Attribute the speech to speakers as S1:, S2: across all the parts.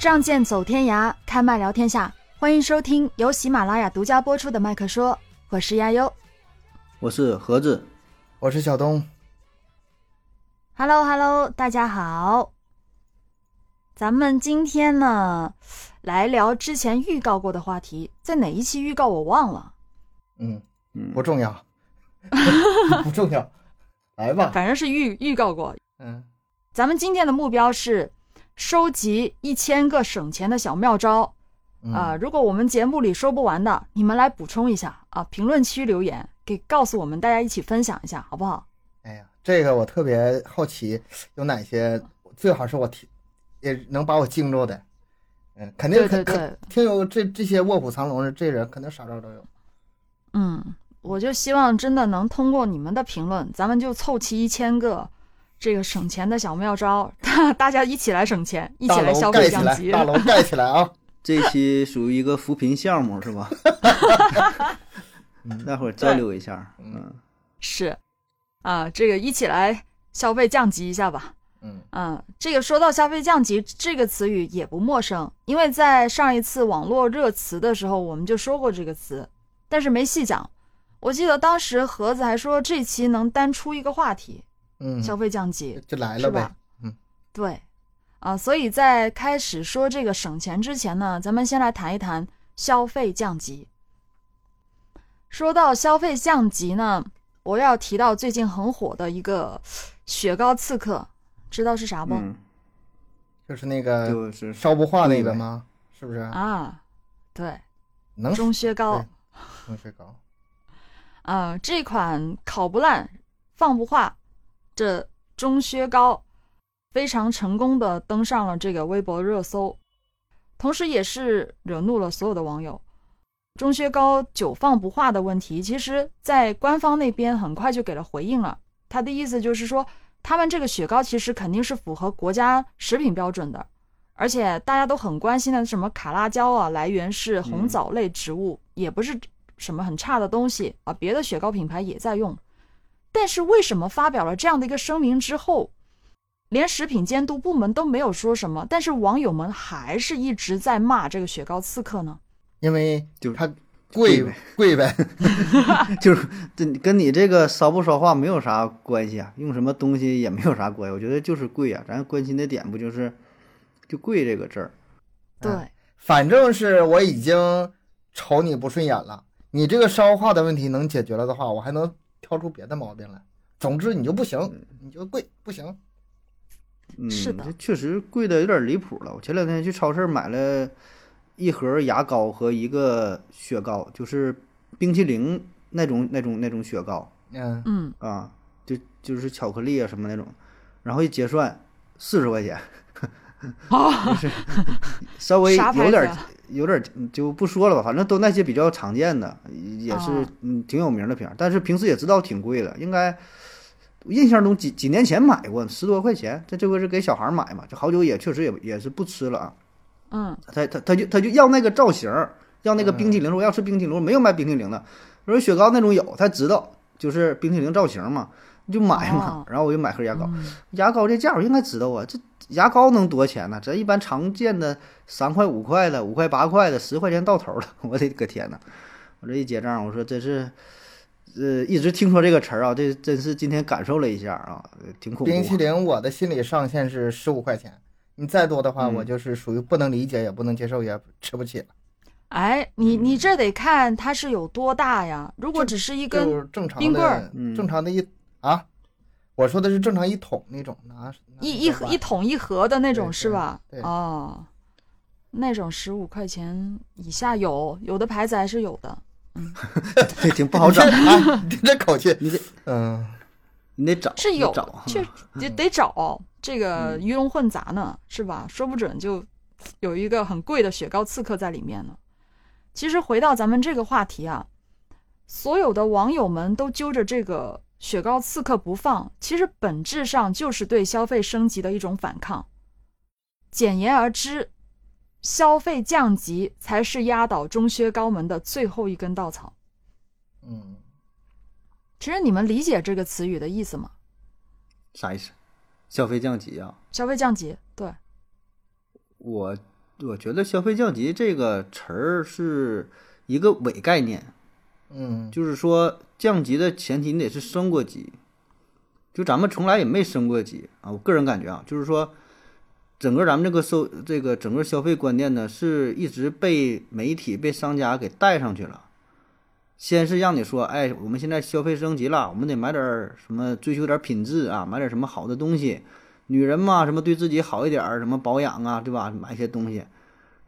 S1: 仗剑走天涯，开麦聊天下。欢迎收听由喜马拉雅独家播出的《麦克说》，我是亚优。
S2: 我是盒子，
S3: 我是小东。
S1: Hello Hello，大家好。咱们今天呢，来聊之前预告过的话题，在哪一期预告我忘了，
S3: 嗯，
S2: 嗯，
S3: 不重要，不重要，来吧。
S1: 反正是预预告过。
S3: 嗯
S1: 咱们今天的目标是收集一千个省钱的小妙招
S3: 嗯
S1: 啊、如果我们节目里说不完的，你们来补充一下啊，评论区留言给告诉我们，大家一起分享一下，好不好？
S3: 哎呀，这个我特别好奇，有哪些最好是我听也能把我惊着的。嗯，肯定肯肯
S1: 对，
S3: 听有这这些卧虎藏龙的这人，肯定啥招都有。
S1: 嗯，我就希望真的能通过你们的评论，咱们就凑齐一千个这个省钱的小妙招，大家一起来省钱，一起来消费降级。
S3: 大楼 盖起来啊！
S2: 这期属于一个扶贫项目是吧？大伙儿交流一下，嗯，
S1: 是啊，这个一起来消费降级一下吧。
S3: 嗯
S1: 嗯，这个说到消费降级这个词语也不陌生，因为在上一次网络热词的时候，我们就说过这个词，但是没细讲。我记得当时盒子还说这期能单出一个话题，
S3: 嗯，
S1: 消费降级。
S3: 就来了呗。嗯
S1: 对，啊，所以在开始说这个省钱之前呢，咱们先来谈一谈消费降级。说到消费降级呢，我要提到最近很火的一个雪糕刺客，知道是啥不？
S2: 嗯，
S3: 就是那个
S2: 就是
S3: 烧不化那个吗？是不是？
S1: 啊，对，
S3: 能
S1: 钟薛高
S3: 对。能睡高。
S1: 啊，这款烤不烂、放不化这钟薛高，非常成功的登上了这个微博热搜，同时也是惹怒了所有的网友。钟薛高久放不化的问题，其实在官方那边很快就给了回应了。他的意思就是说，他们这个雪糕其实肯定是符合国家食品标准的，而且大家都很关心的什么卡拉胶啊，来源是红
S2: 嗯
S1: 枣类植物，也不是什么很差的东西啊，别的雪糕品牌也在用。但是为什么发表了这样的一个声明之后，连食品监督部门都没有说什么，但是网友们还是一直在骂这个雪糕刺客呢？
S3: 因为
S2: 就是
S3: 它贵
S2: 呗，
S3: 贵呗。
S2: 就是这跟你这个烧不烧化没有啥关系啊，用什么东西也没有啥关系，我觉得就是贵啊，咱关心的点不就是就贵这个字儿，
S1: 对，
S3: 哎反正是我已经瞅你不顺眼了，你这个烧化的问题能解决了的话，我还能挑出别的毛病来。总之你就不行，你就贵不行。
S2: 嗯，
S1: 是的
S2: 确实贵的有点离谱了。我前两天去超市买了一盒牙膏和一个雪糕，就是冰淇淋那种那种那种雪糕
S3: 嗯，
S1: 嗯，
S2: 啊，就就是巧克力啊什么那种，然后一结算四十块钱，
S1: 啊，
S2: 稍微有点有点就不说了吧，反正都那些比较常见的，也是
S1: 哦
S2: 嗯挺有名的瓶儿，但是平时也知道挺贵的，应该印象中几几年前买过十多块钱，这这回是给小孩儿买嘛，这好久也确实也也是不吃了啊，
S1: 嗯，
S2: 他他他就他就要那个造型，要那个冰淇淋，说我要吃冰淇淋，我没有卖冰淇淋的，我说雪糕那种有，他知道就是冰淇淋造型嘛，就买嘛
S1: 哦，
S2: 然后我就买盒牙膏，
S1: 嗯。
S2: 牙膏这价我应该知道啊，这牙膏能多少钱呢？咱一般常见的三块五块的、五块八块的、十块钱到头了，我的个天呐！我这一结账，我说这是，呃，一直听说这个词儿啊，这真是今天感受了一下啊，挺恐怖。
S3: 冰淇淋我的心理上限是十五块钱，你再多的话，
S2: 嗯
S3: 我就是属于不能理解，也不能接受，也吃不起了。
S1: 哎，你你
S2: 嗯
S1: 这得看它是有多大呀。如果只是一根，冰棍儿
S3: 正常的一啊，我说的是正常一桶那种拿拿
S1: 一一盒一桶一盒的那种是吧？
S3: 对对
S1: 哦，那种十五块钱以下有，有的牌子还是有的。
S2: 嗯 这挺不好找
S3: 你，这啊，你这口气，
S2: 你得
S3: 嗯，
S2: 你得找，
S1: 是有
S2: 你找，
S1: 就得得找这个
S2: 嗯
S1: 鱼龙混杂呢，是吧？说不准就有一个很贵的雪糕刺客在里面呢。其实回到咱们这个话题啊，所有的网友们都揪着这个雪糕刺客不放，其实本质上就是对消费升级的一种反抗。简言而之，消费降级才是压倒中薛高门的最后一根稻草。
S3: 嗯，
S1: 其实你们理解这个词语的意思吗？
S2: 啥意思？消费降级啊？
S1: 消费降级，对，
S2: 我我觉得消费降级这个词儿是一个伪概念，
S3: 嗯，
S2: 就是说降级的前提你得是升过级，就咱们从来也没升过级啊。我个人感觉啊，就是说整个咱们这个收这个整个消费观念呢，是一直被媒体被商家给带上去了。先是让你说，哎，我们现在消费升级了，我们得买点什么，追求点品质啊，买点什么好的东西。女人嘛，什么对自己好一点儿，什么保养啊，对吧？买一些东西。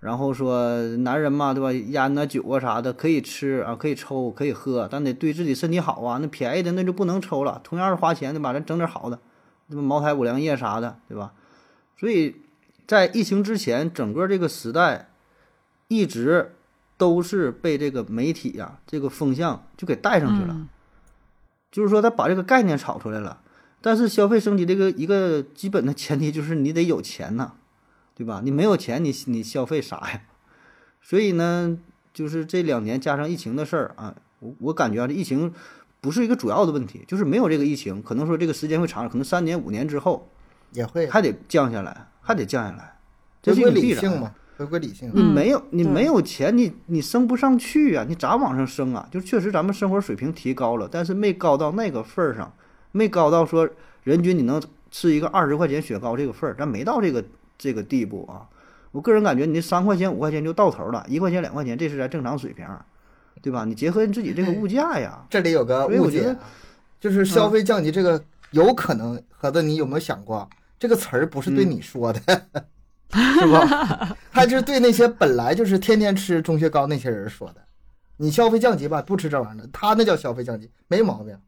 S2: 然后说男人嘛，对吧？烟呐、酒啊啥的可以吃啊，可以抽，可以喝，但得对自己身体好啊。那便宜的那就不能抽了。同样是花钱，对吧？咱整点好的，什么？茅台、五粮液啥的，对吧？所以在疫情之前，整个这个时代一直都是被这个媒体呀、这个风向就给带上去了。
S1: 嗯
S2: 就是说，他把这个概念炒出来了。但是消费升级这个一个基本的前提就是你得有钱呐，对吧？你没有钱，你你消费啥呀？所以呢，就是这两年加上疫情的事儿啊，我我感觉啊，这疫情不是一个主要的问题，就是没有这个疫情，可能说这个时间会长，可能三年五年之后
S3: 也会
S2: 还得降下来，还得降下来，这是一个必然。
S3: 理性嘛，回归理性。
S2: 你没有，你没有钱，你你升不上去啊！你咋往上升啊？就确实咱们生活水平提高了，但是没高到那个份儿上，没高到说人均你能吃一个二十块钱雪糕这个份儿，咱没到这个这个地步啊。我个人感觉，你这三块钱五块钱就到头了，一块钱两块钱这是咱正常水平，对吧？你结合你自己这个物价呀，
S3: 这里有个
S2: 所以我觉得
S3: 误解啊，就是消费降级这个有可能，盒子你有没有想过，这个词儿不是对你说的，是吧？它是对那些本来就是天天吃中学高那些人说的。你消费降级吧，不吃这玩意儿的，他那叫消费降级，没毛病。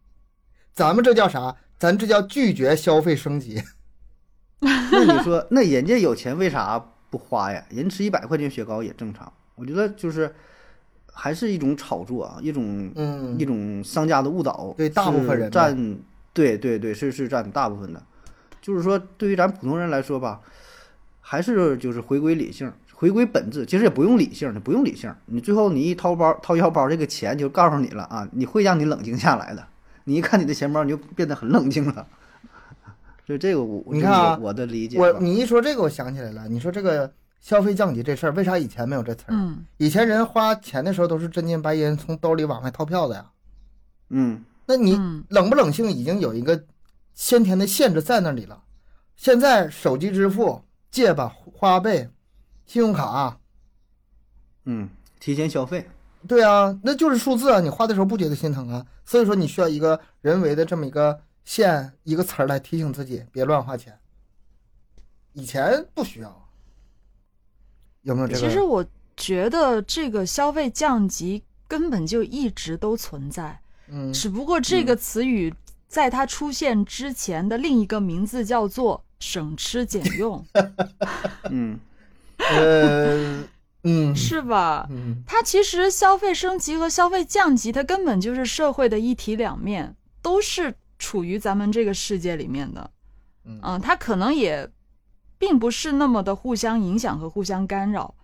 S3: 咱们这叫啥？咱这叫拒绝消费升级。
S2: 那你说，那人家有钱为啥不花呀？人吃一百块钱雪糕也正常。我觉得就是还是一种炒作啊，一种
S3: 嗯
S2: 一，种商家的误导。
S3: 对大部分人
S2: 占，对对对，是是占大部分的。就是说，对于咱普通人来说吧，还是就是回归理性，回归本质。其实也不用理性，你不用理性，你最后你一掏包掏腰包，这个钱就告诉你了啊，你会让你冷静下来的。你一看你的钱包，你就变得很冷静了。所以这个我，
S3: 你看啊
S2: 我我的理解，
S3: 我你一说这个，我想起来了。你说这个消费降级这事儿，为啥以前没有这词儿？
S1: 嗯
S3: 以前人花钱的时候都是真金白银从兜里往外掏票子呀。
S2: 嗯
S3: 那你
S1: 嗯
S3: 冷不冷性已经有一个先天的限制在那里了。现在手机支付、借吧、花呗、信用卡，
S2: 嗯，提前消费，
S3: 对啊，那就是数字啊，你花的时候不觉得心疼啊。所以说你需要一个人为的这么一个线一个词儿来提醒自己别乱花钱。以前不需要，有没有这个？
S1: 其实我觉得这个消费降级根本就一直都存在，
S3: 嗯，
S1: 只不过这个词语在它出现之前的另一个名字叫做省吃俭用，
S2: 嗯
S3: 呃，嗯，
S1: 是吧？
S3: 嗯，
S1: 它其实消费升级和消费降级，它根本就是社会的一体两面，都是处于咱们这个世界里面的。
S3: 嗯
S1: 嗯，它可能也并不是那么的互相影响和互相干扰。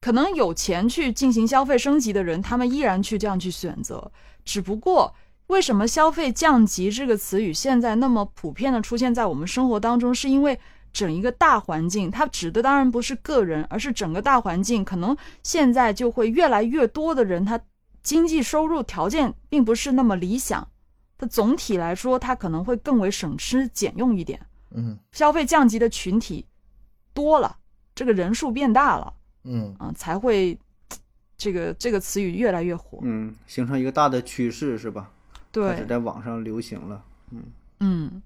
S1: 可能有钱去进行消费升级的人，他们依然去这样去选择。只不过，为什么消费降级这个词语现在那么普遍的出现在我们生活当中，是因为整一个大环境，它指的当然不是个人，而是整个大环境。可能现在就会越来越多的人，他经济收入条件并不是那么理想，他总体来说，它可能会更为省吃俭用一点。
S3: 嗯
S1: 消费降级的群体多了，这个人数变大了，
S3: 嗯
S1: 啊、才会这个这个词语越来越火。
S2: 嗯，形成一个大的趋势是吧？开始
S1: 对，
S2: 在网上流行了。
S1: 嗯嗯，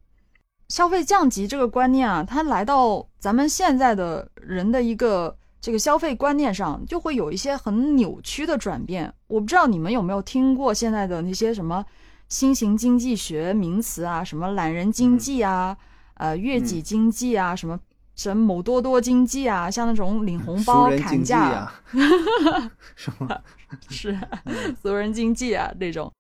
S1: 消费降级这个观念啊，它来到咱们现在的人的一个这个消费观念上，就会有一些很扭曲的转变。我不知道你们有没有听过现在的那些什么新型经济学名词啊，什么懒人经济啊，呃，悦己经济啊，什么。什么某多多经济啊，像那种领红包砍价，
S2: 呀，是吗？
S1: 是俗人经济啊 那种。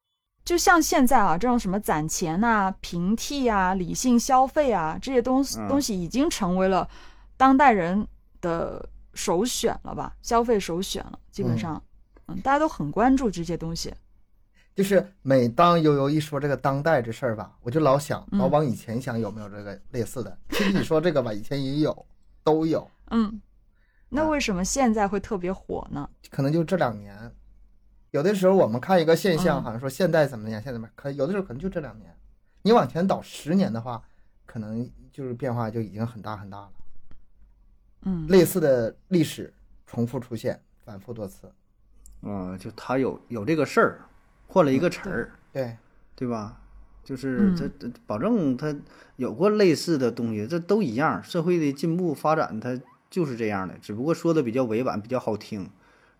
S1: 就像现在啊，这种什么攒钱啊、平替啊、理性消费啊这些东西
S2: 嗯
S1: 东西，已经成为了当代人的首选了吧？消费首选了，基本上，嗯，大家都很关注这些东西。
S3: 就是每当悠悠一说这个当代这事儿吧，我就老想，
S1: 嗯
S3: 老往以前想有没有这个类似的。其实你说这个吧，以前也有，都有。
S1: 嗯那为什么现在会特别火呢？
S3: 可能就这两年，有的时候我们看一个现象，
S1: 嗯
S3: 好像说现在怎么样，现在怎么样，可有的时候可能就这两年。你往前倒十年的话，可能就是变化就已经很大很大了。
S1: 嗯
S3: 类似的历史重复出现，反复多次。
S2: 啊，就他有有这个事儿，换了一个词儿，
S3: 对，
S2: 对吧？就是
S1: 嗯
S2: 这这保证他有过类似的东西，这都一样。社会的进步发展，它就是这样的，只不过说的比较委婉，比较好听。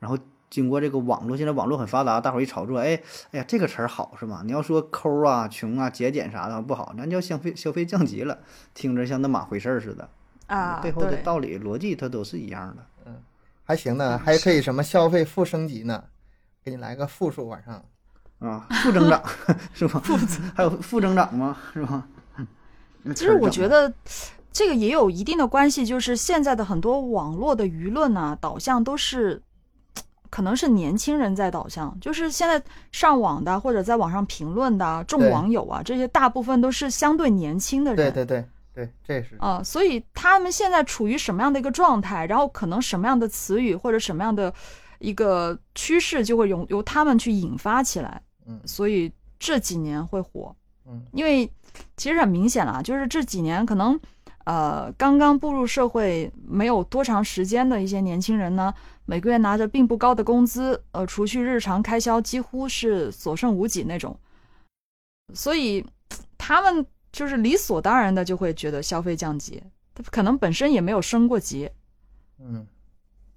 S2: 然后经过这个网络，现在网络很发达，大伙儿一炒作，哎哎呀，这个词儿好是吧？你要说抠啊、穷啊、节俭啥的不好，咱叫消费消费降级了，听着像那码回事儿似的。
S1: 啊，
S2: 背后的道理逻辑它都是一样的。
S3: 嗯还行呢，还可以什么消费负升级呢？给你来个负数往上。
S2: 啊，负增长 是吧？还有负增长吗？是吧？
S1: 其实我觉得这个也有一定的关系，就是现在的很多网络的舆论呢、导向都是，可能是年轻人在导向，就是现在上网的或者在网上评论的众网友啊，这些大部分都是相对年轻的人。
S3: 对对对对，这也是。
S1: 啊、所以他们现在处于什么样的一个状态，然后可能什么样的词语或者什么样的一个趋势，就会由由他们去引发起来。
S3: 嗯。
S1: 所以这几年会火。
S3: 嗯，
S1: 因为其实很明显了，就是这几年可能呃刚刚步入社会没有多长时间的一些年轻人呢，每个月拿着并不高的工资，呃，除去日常开销几乎是所剩无几那种，所以他们就是理所当然的就会觉得消费降级，他可能本身也没有升过级，
S3: 嗯。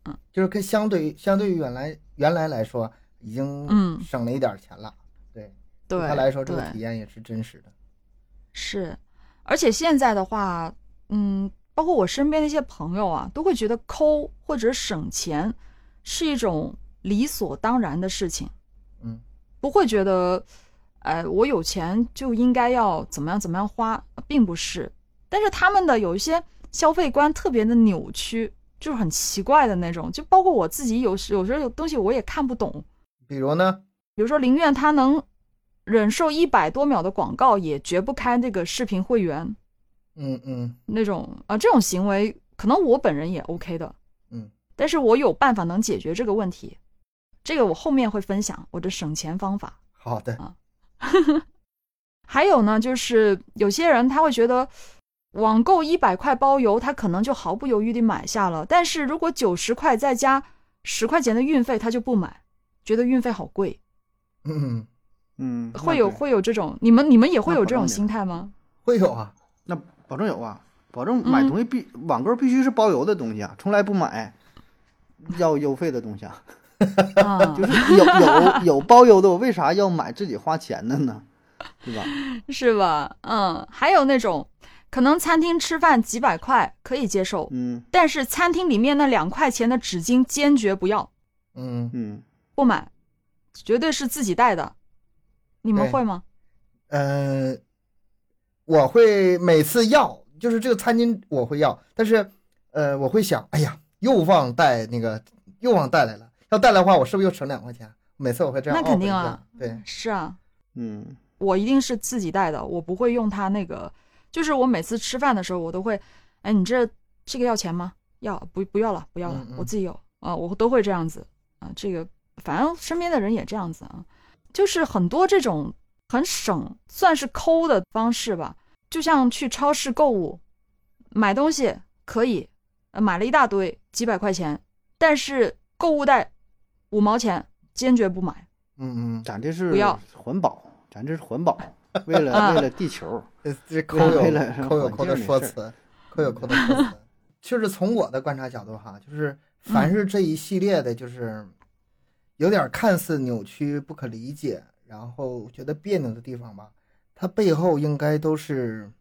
S1: 嗯，
S3: 就是跟相对于相对于原来原来来说，已经
S1: 嗯
S3: 省了一点钱了。对，
S1: 对
S3: 对他来说，这个体验也是真实的。
S1: 是，而且现在的话，嗯，包括我身边的一些朋友啊，都会觉得抠或者省钱是一种理所当然的事情，
S3: 嗯，
S1: 不会觉得，哎，我有钱就应该要怎么样怎么样花，并不是。但是他们的有一些消费观特别的扭曲，就是很奇怪的那种，就包括我自己有时有时候有东西我也看不懂，
S3: 比如呢，
S1: 比如说宁愿他能忍受一百多秒的广告，也绝不开那个视频会员。
S3: 嗯嗯。
S1: 那种啊、这种行为可能我本人也 OK 的，
S3: 嗯，
S1: 但是我有办法能解决这个问题，这个我后面会分享我的省钱方法。
S3: 好的啊，
S1: 还有呢，就是有些人他会觉得网购一百块包邮，他可能就毫不犹豫地买下了，但是如果九十块再加十块钱的运费，他就不买，觉得运费好贵。
S3: 嗯，
S2: 嗯，
S1: 会有会有这种，你们你们也会有这种心态吗？
S3: 会有啊。
S2: 那保证有啊，保证买
S1: 嗯
S2: 东西必、网购必须是包邮的东西啊，从来不买要邮费的东西啊。
S1: 啊，
S2: 就是有有有包邮的，我为啥要买自己花钱的呢？对吧？
S1: 是吧？嗯，还有那种可能餐厅吃饭几百块可以接受，
S2: 嗯
S1: 但是餐厅里面那两块钱的纸巾坚决不要，
S3: 嗯，
S2: 嗯，
S1: 不买，绝对是自己带的。你们会吗？
S3: 呃，我会每次要，就是这个餐巾我会要，但是呃，我会想，哎呀，又忘带那个，又忘带来了，要带来的话，我是不是又省两块钱？每次我会这样
S1: 那肯定啊，
S3: 对，
S1: 是啊，
S2: 嗯
S1: 我一定是自己带的，我不会用它那个。就是我每次吃饭的时候，我都会，哎，你这这个要钱吗？要不不要了，不要了，
S3: 嗯嗯
S1: 我自己有啊，我都会这样子啊。这个反正身边的人也这样子啊，就是很多这种很省，算是抠的方式吧。就像去超市购物，买东西可以，呃买了一大堆几百块钱，但是购物袋五毛钱，坚决不买。
S3: 嗯嗯，
S2: 咱这是
S1: 不要
S2: 环保，咱这是环保，为了、
S1: 啊
S2: 为了地球。
S3: 这这抠有
S2: 为了
S3: 抠有抠的说辞，抠有抠的说辞。就是从我的观察角度哈，就是凡是这一系列的，就是有点看似扭曲、不可理解，然后觉得别扭的地方吧，它背后应该都是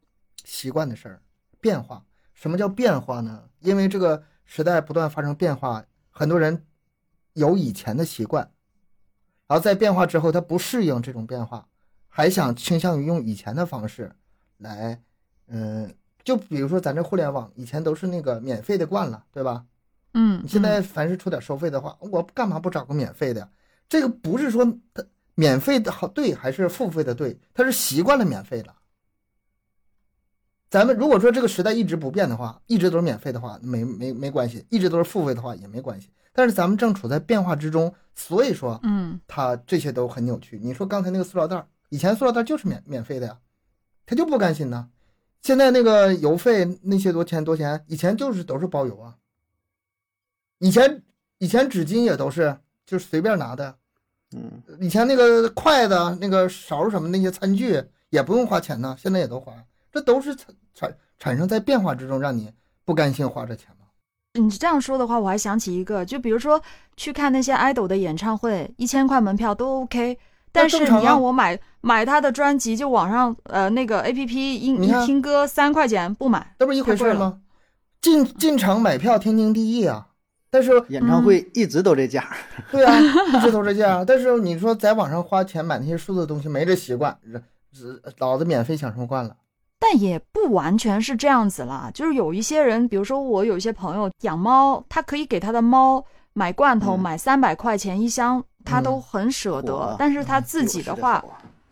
S3: 习惯的事儿，变化。什么叫变化呢？因为这个时代不断发生变化，很多人有以前的习惯，然后在变化之后，他不适应这种变化，还想倾向于用以前的方式来，嗯，就比如说咱这互联网以前都是那个免费的惯了，对吧？
S1: 嗯，
S3: 你现在凡是出点收费的话，我干嘛不找个免费的？这个不是说他免费的好对还是付费的对，他是习惯了免费了。咱们如果说这个时代一直不变的话，一直都是免费的话，没没没关系；一直都是付费的话也没关系。但是咱们正处在变化之中，所以说
S1: 嗯
S3: 它这些都很扭曲。你说刚才那个塑料袋儿，以前塑料袋儿就是免免费的呀，他就不甘心呢。现在那个邮费那些多钱多钱，以前就是都是包邮啊。以前以前纸巾也都是就是随便拿的，
S2: 嗯，
S3: 以前那个筷子、那个勺什么那些餐具也不用花钱呢，现在也都花，这都是产产产生在变化之中，让你不甘心花这钱吗？
S1: 你这样说的话，我还想起一个，就比如说去看那些 idol 的演唱会，一千块门票都 OK，但是你让我买买他的专辑，就网上呃那个 APP 一
S3: 你
S1: 听歌三块钱不买，
S3: 这不是一回事吗？进进场买票天经地义啊，但是
S2: 演唱会一直都这价儿，
S3: 对啊，一直都这价。但是你说在网上花钱买那些数字的东西，没这习惯，老子免费享受惯了。
S1: 但也不完全是这样子啦，就是有一些人，比如说我有一些朋友养猫，他可以给他的猫买罐头，
S2: 嗯
S1: 买三百块钱一箱，他都
S3: 嗯
S1: 很舍得。
S2: 嚯
S1: 但是他自己的话，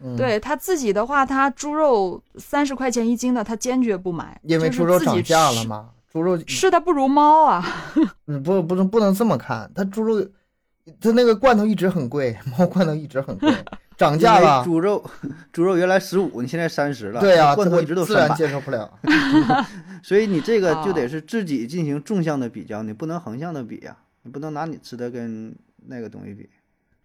S3: 嗯，，
S1: 对他自己的话，他猪肉三十块钱一斤的，他坚决不买，
S3: 因为猪肉涨价了
S1: 吃，
S3: 嘛，猪肉
S1: 吃的不如猫啊。
S3: 嗯不不能不能这么看，它猪肉它那个罐头一直很贵，猫罐头一直很贵，涨价了。
S2: 猪肉，猪肉原来十五，你现在三十了，
S3: 对呀、
S2: 罐头
S3: 我
S2: 一直都三
S3: 然接受不了。
S2: 所以你这个就
S1: 哦
S2: 得是自己进行纵向的比较，你不能横向的比呀、你不能拿你吃的跟那个东西比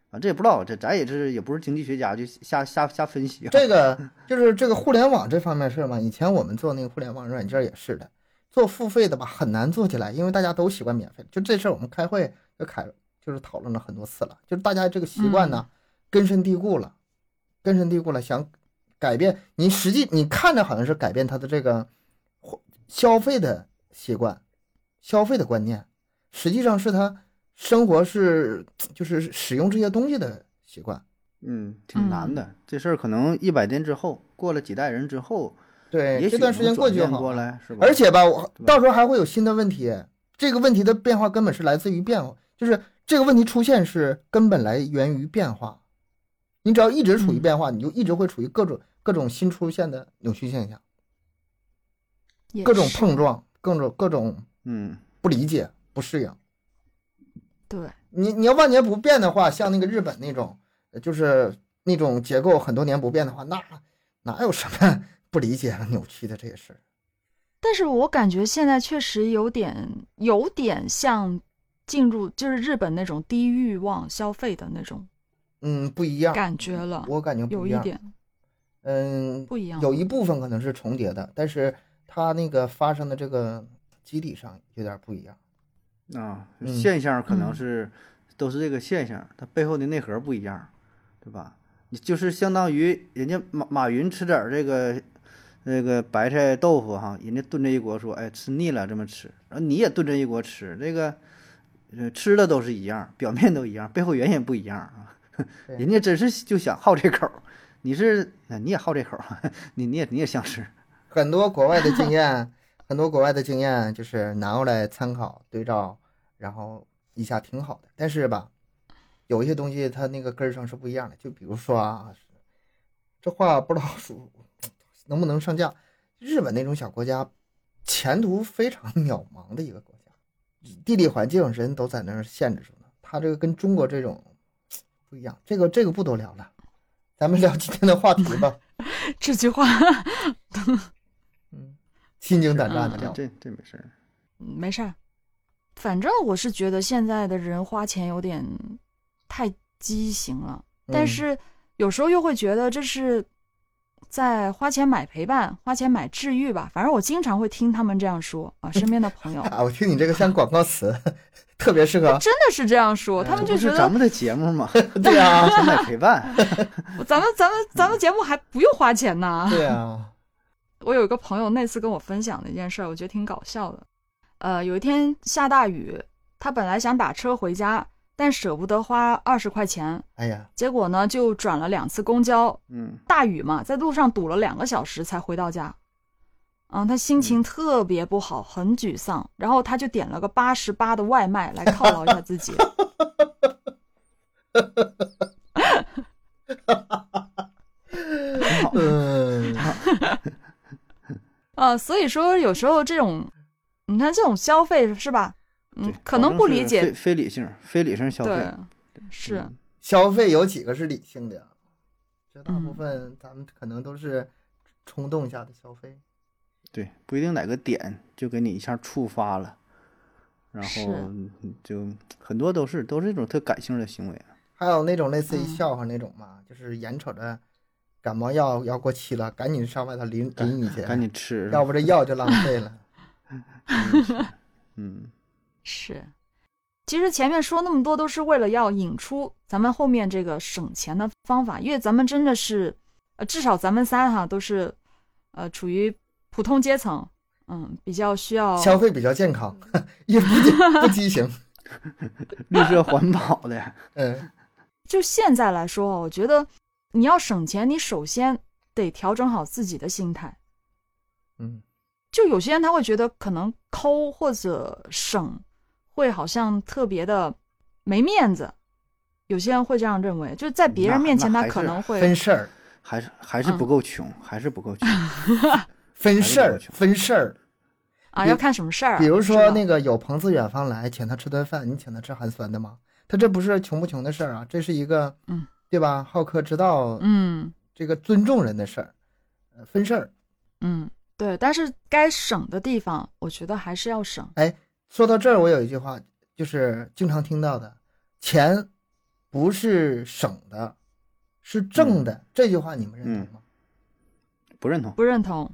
S2: 啊。这也不知道，这咱也是也不是经济学家，就瞎瞎瞎分析啊。
S3: 这个就是这个互联网这方面事儿嘛。以前我们做那个互联网软件也是的，做付费的吧很难做起来，因为大家都习惯免费。就这事儿，我们开会就开就是讨论了很多次了，就是大家这个习惯呢、根深蒂固了，根深蒂固了，想改变你实际你看着好像是改变他的这个消费的习惯、消费的观念，实际上是他生活是就是使用这些东西的习惯。
S2: 嗯，挺难的。这事儿可能一百年之后，过了几代人之后，
S3: 对，
S2: 也
S3: 这段时间过去就好。
S2: 过来，是吧？
S3: 而且吧，我到时候还会有新的问题。这个问题的变化根本是来自于变化，就是这个问题出现是根本来源于变化。你只要一直处于
S1: 嗯
S3: 变化，你就一直会处于各种各种新出现的扭曲现象，各种碰撞，各种各种
S2: 嗯，
S3: 不理解、不适应。
S1: 对，
S3: 你你要万年不变的话，像那个日本那种，呃就是那种结构很多年不变的话，那哪有什么不理解、扭曲的这些事儿？
S1: 但是我感觉现在确实有点有点像进入就是日本那种低欲望消费的那种
S3: 嗯，不一样，
S1: 感觉了，
S3: 我感觉不一样。
S1: 有一点
S3: 嗯，
S1: 不一样。
S3: 有一部分可能是重叠的，但是它那个发生的这个基底上有点不一样。
S2: 啊，
S3: 嗯
S2: 现象可能
S1: 嗯
S2: 是、都是这个现象，它背后的内核不一样，对吧？你就是相当于人家马马云吃点这个那个白菜豆腐哈，人家炖这一锅说，哎，吃腻了这么吃，然后你也炖这一锅吃，这个呃吃的都是一样，表面都一样，背后原因不一样啊。人家真是就想好这口，你是你也好这口，你你也你也想吃，
S3: 很多国外的经验，很多国外的经验就是拿过来参考对照，然后一下挺好的。但是吧，有一些东西它那个根儿上是不一样的。就比如说啊，这话不知道属 能不能上架。日本那种小国家，前途非常渺茫的一个国家，地理环境人都在那儿限制住呢。它这个跟中国这种不一样。这个这个不多聊了，咱们聊今天的话题吧。
S1: 这句话
S3: 嗯，心惊胆战的
S1: 嗯
S3: 聊。
S2: 这这没事儿。
S1: 没事儿，反正我是觉得现在的人花钱有点太畸形了，但
S3: 嗯
S1: 是有时候又会觉得这是在花钱买陪伴，花钱买治愈吧。反正我经常会听他们这样说啊，身边的朋友
S3: 啊，我听你这个像广告词，特别适合。
S1: 真的是这样说，他们就觉得
S2: 是咱们的节目嘛，
S3: 对呀、
S2: 现在陪伴。
S1: 咱们咱们咱们节目还不用花钱呢。
S3: 对啊、
S1: 我有一个朋友那次跟我分享的一件事儿，我觉得挺搞笑的。呃，有一天下大雨，他本来想打车回家，但舍不得花二十块钱，
S3: 哎呀，
S1: 结果呢就转了两次公交。
S2: 嗯，
S1: 大雨嘛，在路上堵了两个小时才回到家。嗯，他心情特别不好，很沮丧，然后他就点了个八十八的外卖来犒劳一下自己。
S2: 哈好。
S3: 嗯，
S1: 啊，呃，所以说有时候这种，你看这种消费是吧？嗯
S2: 对，
S1: 可能不理
S2: 保证是非
S1: 解，
S2: 非理性、非理性消费
S1: 对，，是，
S2: 嗯
S3: 消费有几个是理性的？绝大部
S1: 嗯
S3: 分咱们可能都是冲动下的消费。
S2: 对，不一定哪个点就给你一下触发了，然后就很多都是都是一种特感性的行为。
S3: 还有那种类似于
S1: 嗯
S3: 笑话那种嘛，就是眼瞅着感冒药要过期了，赶紧上外头淋淋一去，
S2: 赶紧吃，
S3: 要不这药就浪费了。
S2: 嗯，
S1: 是，其实前面说那么多都是为了要引出咱们后面这个省钱的方法，因为咱们真的是，呃，至少咱们仨哈都是，呃，处于普通阶层，嗯，比较需要
S3: 消费比较健康，也不不畸形。
S2: 绿色环保的，
S3: 嗯，
S1: 就现在来说，我觉得你要省钱，你首先得调整好自己的心态。
S3: 嗯，
S1: 就有些人他会觉得可能抠或者省会好像特别的没面子，有些人会这样认为，就是在别人面前他可能会
S3: 分事儿，
S2: 还是还是不
S1: 嗯
S2: 够穷，还是不够穷。
S3: 分事儿，分事儿。
S1: 啊，要看什么事儿啊。
S3: 比如说那个有朋自远方来，请他吃顿饭，你请他吃寒酸的吗？他这不是穷不穷的事儿啊，这是一个，
S1: 嗯，
S3: 对吧？好客之道，
S1: 嗯
S3: 这个尊重人的事儿，呃分事儿。
S1: 嗯，对，但是该省的地方，我觉得还是要省。
S3: 说到这儿，我有一句话，就是经常听到的，钱不是省的，是挣的。这句话你们认同吗？
S2: 不认同，
S1: 不认同，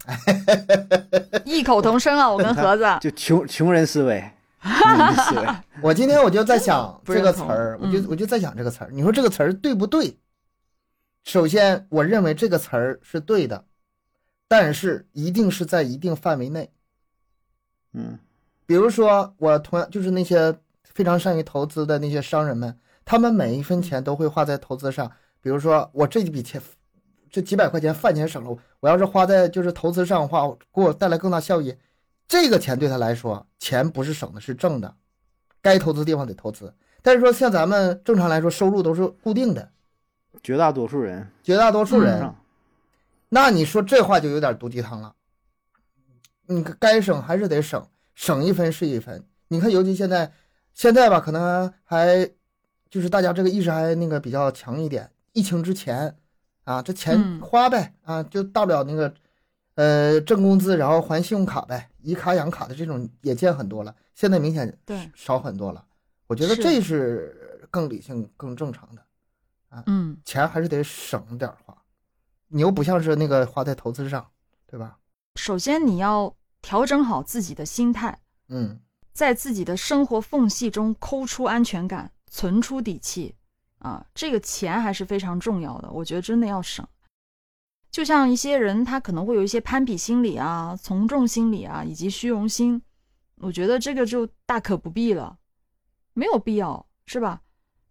S1: 异口同声啊！我跟盒子，
S2: 就穷穷人思维，穷人思维。
S3: 我今天我就在想这个词儿，我就
S1: 嗯
S3: 我就在想这个词儿。你说这个词儿对不对？首先，我认为这个词儿是对的，但是一定是在一定范围内。
S2: 嗯
S3: 比如说，我同样就是那些非常善于投资的那些商人们，他们每一分钱都会花在投资上。比如说，我这笔钱，这几百块钱饭钱省了，我要是花在就是投资上的话，给我带来更大效益。这个钱对他来说，钱不是省的，是挣的，该投资地方得投资。但是说像咱们正常来说，收入都是固定的，
S2: 绝大多数人
S3: 绝大多数人，
S2: 上
S3: 那你说这话就有点毒鸡汤了。你该省还是得省，省一分是一分。你看，尤其现在，现在吧，可能还就是大家这个意识还那个比较强一点。疫情之前啊，这钱
S1: 嗯
S3: 花呗啊，就大不了那个呃挣工资，然后还信用卡呗，以卡养卡的这种也见很多了。现在明显
S1: 对
S3: 少很多了。我觉得这是更理性、更正常的啊。
S1: 嗯，
S3: 钱还是得省点儿花，你又不像是那个花在投资上，对吧？
S1: 首先你要调整好自己的心态，
S3: 嗯
S1: 在自己的生活缝隙中抠出安全感，存出底气啊，这个钱还是非常重要的。我觉得真的要省。就像一些人，他可能会有一些攀比心理啊、从众心理啊，以及虚荣心，我觉得这个就大可不必了，没有必要，是吧？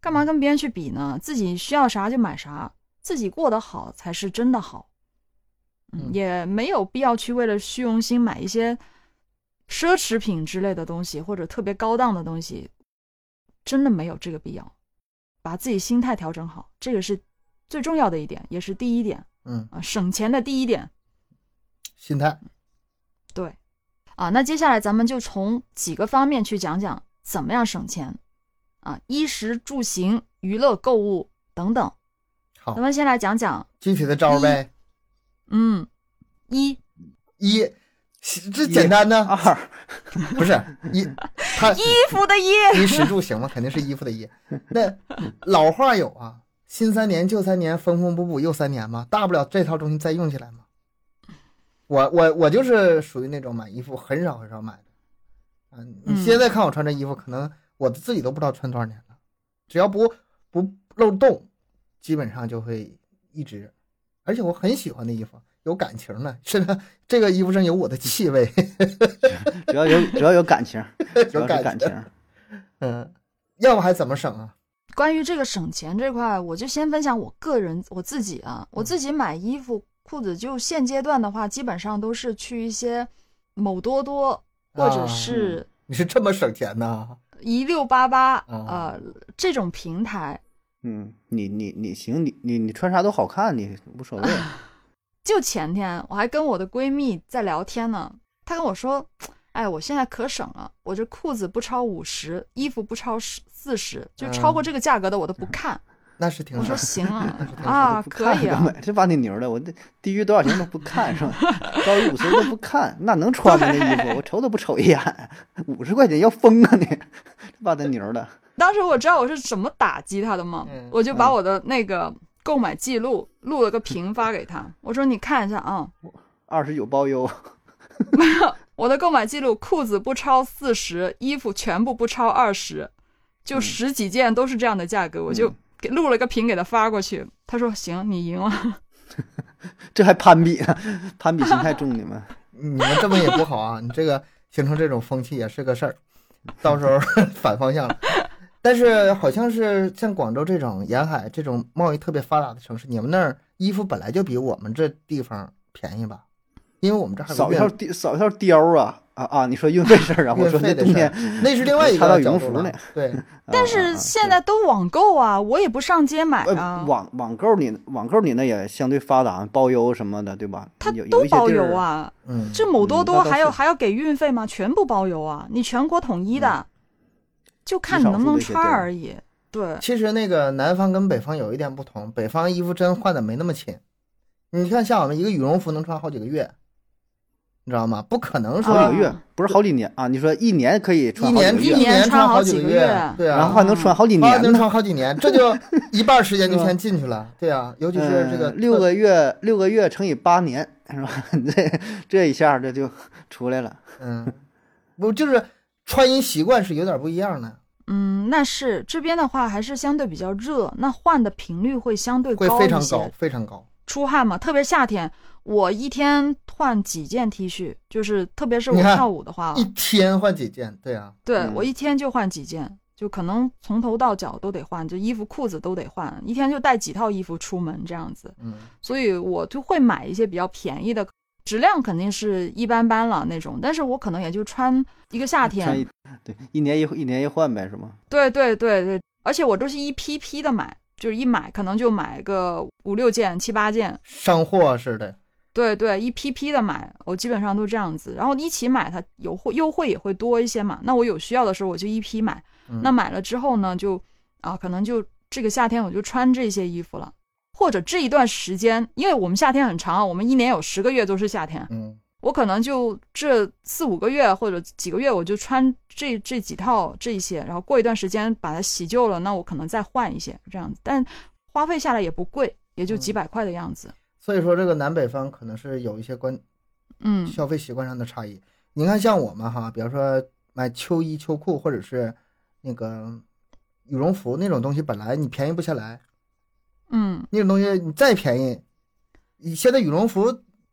S1: 干嘛跟别人去比呢？自己需要啥就买啥，自己过得好才是真的好。也没有必要去为了虚荣心买一些奢侈品之类的东西，或者特别高档的东西，真的没有这个必要。把自己心态调整好，这个是最重要的一点，也是第一点
S3: 嗯，
S1: 啊，省钱的第一点。
S3: 心态，
S1: 对，啊，那接下来咱们就从几个方面去讲讲怎么样省钱啊，衣食住行、娱乐、购物等等。
S3: 好
S1: 咱，们先来讲讲，
S3: 具体的招儿呗。
S1: 嗯，一。
S3: 一，这简单呢，
S2: 二。
S3: 不是一，他
S1: 衣服的衣，
S3: 衣食住行嘛，肯定是衣服的衣。那老话有啊，新三年旧三年，缝缝补补又三年嘛，大不了这套东西再用起来嘛。我我我就是属于那种买衣服很少很少买的，啊，你
S1: 嗯。
S3: 现在看我穿这衣服，可能我自己都不知道穿多少年了，只要不不漏洞，基本上就会一直，而且我很喜欢的衣服，有感情的，是的这个衣服上有我的气味，
S2: 只要有只要有感情，只要
S3: 有感情，
S2: 感情，
S3: 嗯，要不还怎么省啊？
S1: 关于这个省钱这块，我就先分享我个人我自己啊，我自己买衣服裤子，就现阶段的话，基本上都是去一些某多多或者
S3: 啊
S1: 是
S3: 你是这么省钱呢？
S1: 一六八八
S3: 啊
S1: 呃这种平台。
S2: 嗯，你你你行，你你你穿啥都好看，你无所谓。
S1: 就前天我还跟我的闺蜜在聊天呢，她跟我说，哎，我现在可省了，我这裤子不超五十，衣服不超十四十，就超过这个价格的我都不看。
S3: 那是挺
S1: 我说。行啊 啊，可以啊
S2: 这把你牛的，我这低于多少钱都不看是吧？高于五十都不看，那能穿吗？那衣服我瞅都不瞅一眼，五十块钱要疯啊你！这把他牛的，
S1: 当时我知道我是怎么打击他的吗？
S3: 嗯
S1: 我就把我的那个购买记录录了个屏发给他，我说你看一下啊，
S2: 二十九包邮，没 有
S1: 我的购买记录，裤子不超四十，衣服全部不超二十，就十几件都是这样的价格，我就给录了个屏给他发过去。他说行，你赢了。
S2: 这还攀比呢，攀比心太重，你们。
S3: 你们这么也不好啊，你这个形成这种风气也是个事儿，到时候反方向了。但是好像是像广州这种沿海这种贸易特别发达的城市，你们那儿衣服本来就比我们这地方便宜吧？因为我们这儿还有
S2: 少一
S3: 运
S2: 条貂少一条貂啊啊啊！你说运费事儿啊？我 说那冬天，
S3: 那是另外一个角度了
S2: 羽绒服呢。
S3: 对，
S1: 但是现在都网购啊，我也不上街买
S2: 呃
S1: 啊，
S2: 网网购你网购你那也相对发达，包邮什么的，对吧？
S1: 它
S2: 有有
S1: 都包邮，啊。
S3: 嗯，
S1: 这某多多还要还要给运费吗？全部包邮啊！你全国统一的，就看你能不能穿而已。对，
S3: 其实那个南方跟北方有一点不同，北方衣服真换的没那么勤。你看，像我们一个羽绒服能穿好几个月，你知道吗？不可能说
S2: 好几个月，不是好几年啊？你说一年可以
S3: 一
S2: 穿好几个
S3: 年
S2: 月，
S1: 一年
S3: 年
S1: 穿好
S3: 好几个
S1: 月
S3: 对啊，
S2: 然后还能穿好几年能。
S3: 穿好几年，这就 一半时间就先进去了。对啊，尤其是这个
S2: 呃六个月，六个月乘以八年，是吧？这这一下这就出来了。
S3: 嗯，不就是穿衣习惯是有点不一样的，
S1: 嗯，那是这边的话还是相对比较热，那换的频率会相对
S3: 会。非常高，非常高。
S1: 出汗嘛，特别夏天，我一天换几件 T 恤，就是特别是我跳舞的话
S3: 一，天换几件，对啊，
S1: 对、
S2: 嗯
S1: 我一天就换几件，就可能从头到脚都得换，就衣服裤子都得换，一天就带几套衣服出门这样子，
S3: 嗯，
S1: 所以我就会买一些比较便宜的，质量肯定是一般般了那种，但是我可能也就穿一个夏天，
S2: 穿一对一年一一年一换呗，是吗？
S1: 对对对对，而且我都是一批批的买，就是一买可能就买个五六件、七八件，
S3: 上货似的，
S1: 对对，一批批的买，我基本上都这样子。然后一起买，它有惠优惠也会多一些嘛。那我有需要的时候我就一批买，
S3: 嗯
S1: 那买了之后呢，就啊可能就这个夏天我就穿这些衣服了，或者这一段时间，因为我们夏天很长，我们一年有十个月都是夏天，
S3: 嗯
S1: 我可能就这四五个月或者几个月，我就穿这这几套这些，然后过一段时间把它洗旧了，那我可能再换一些这样子，但花费下来也不贵，也就几
S3: 嗯
S1: 百块的样子。
S3: 所以说这个南北方可能是有一些关
S1: 嗯
S3: 消费习惯上的差异。你看，像我们哈，比方说买秋衣秋裤，或者是那个羽绒服那种东西，本来你便宜不下来，
S1: 嗯，
S3: 那种东西你再便宜，你现在羽绒服，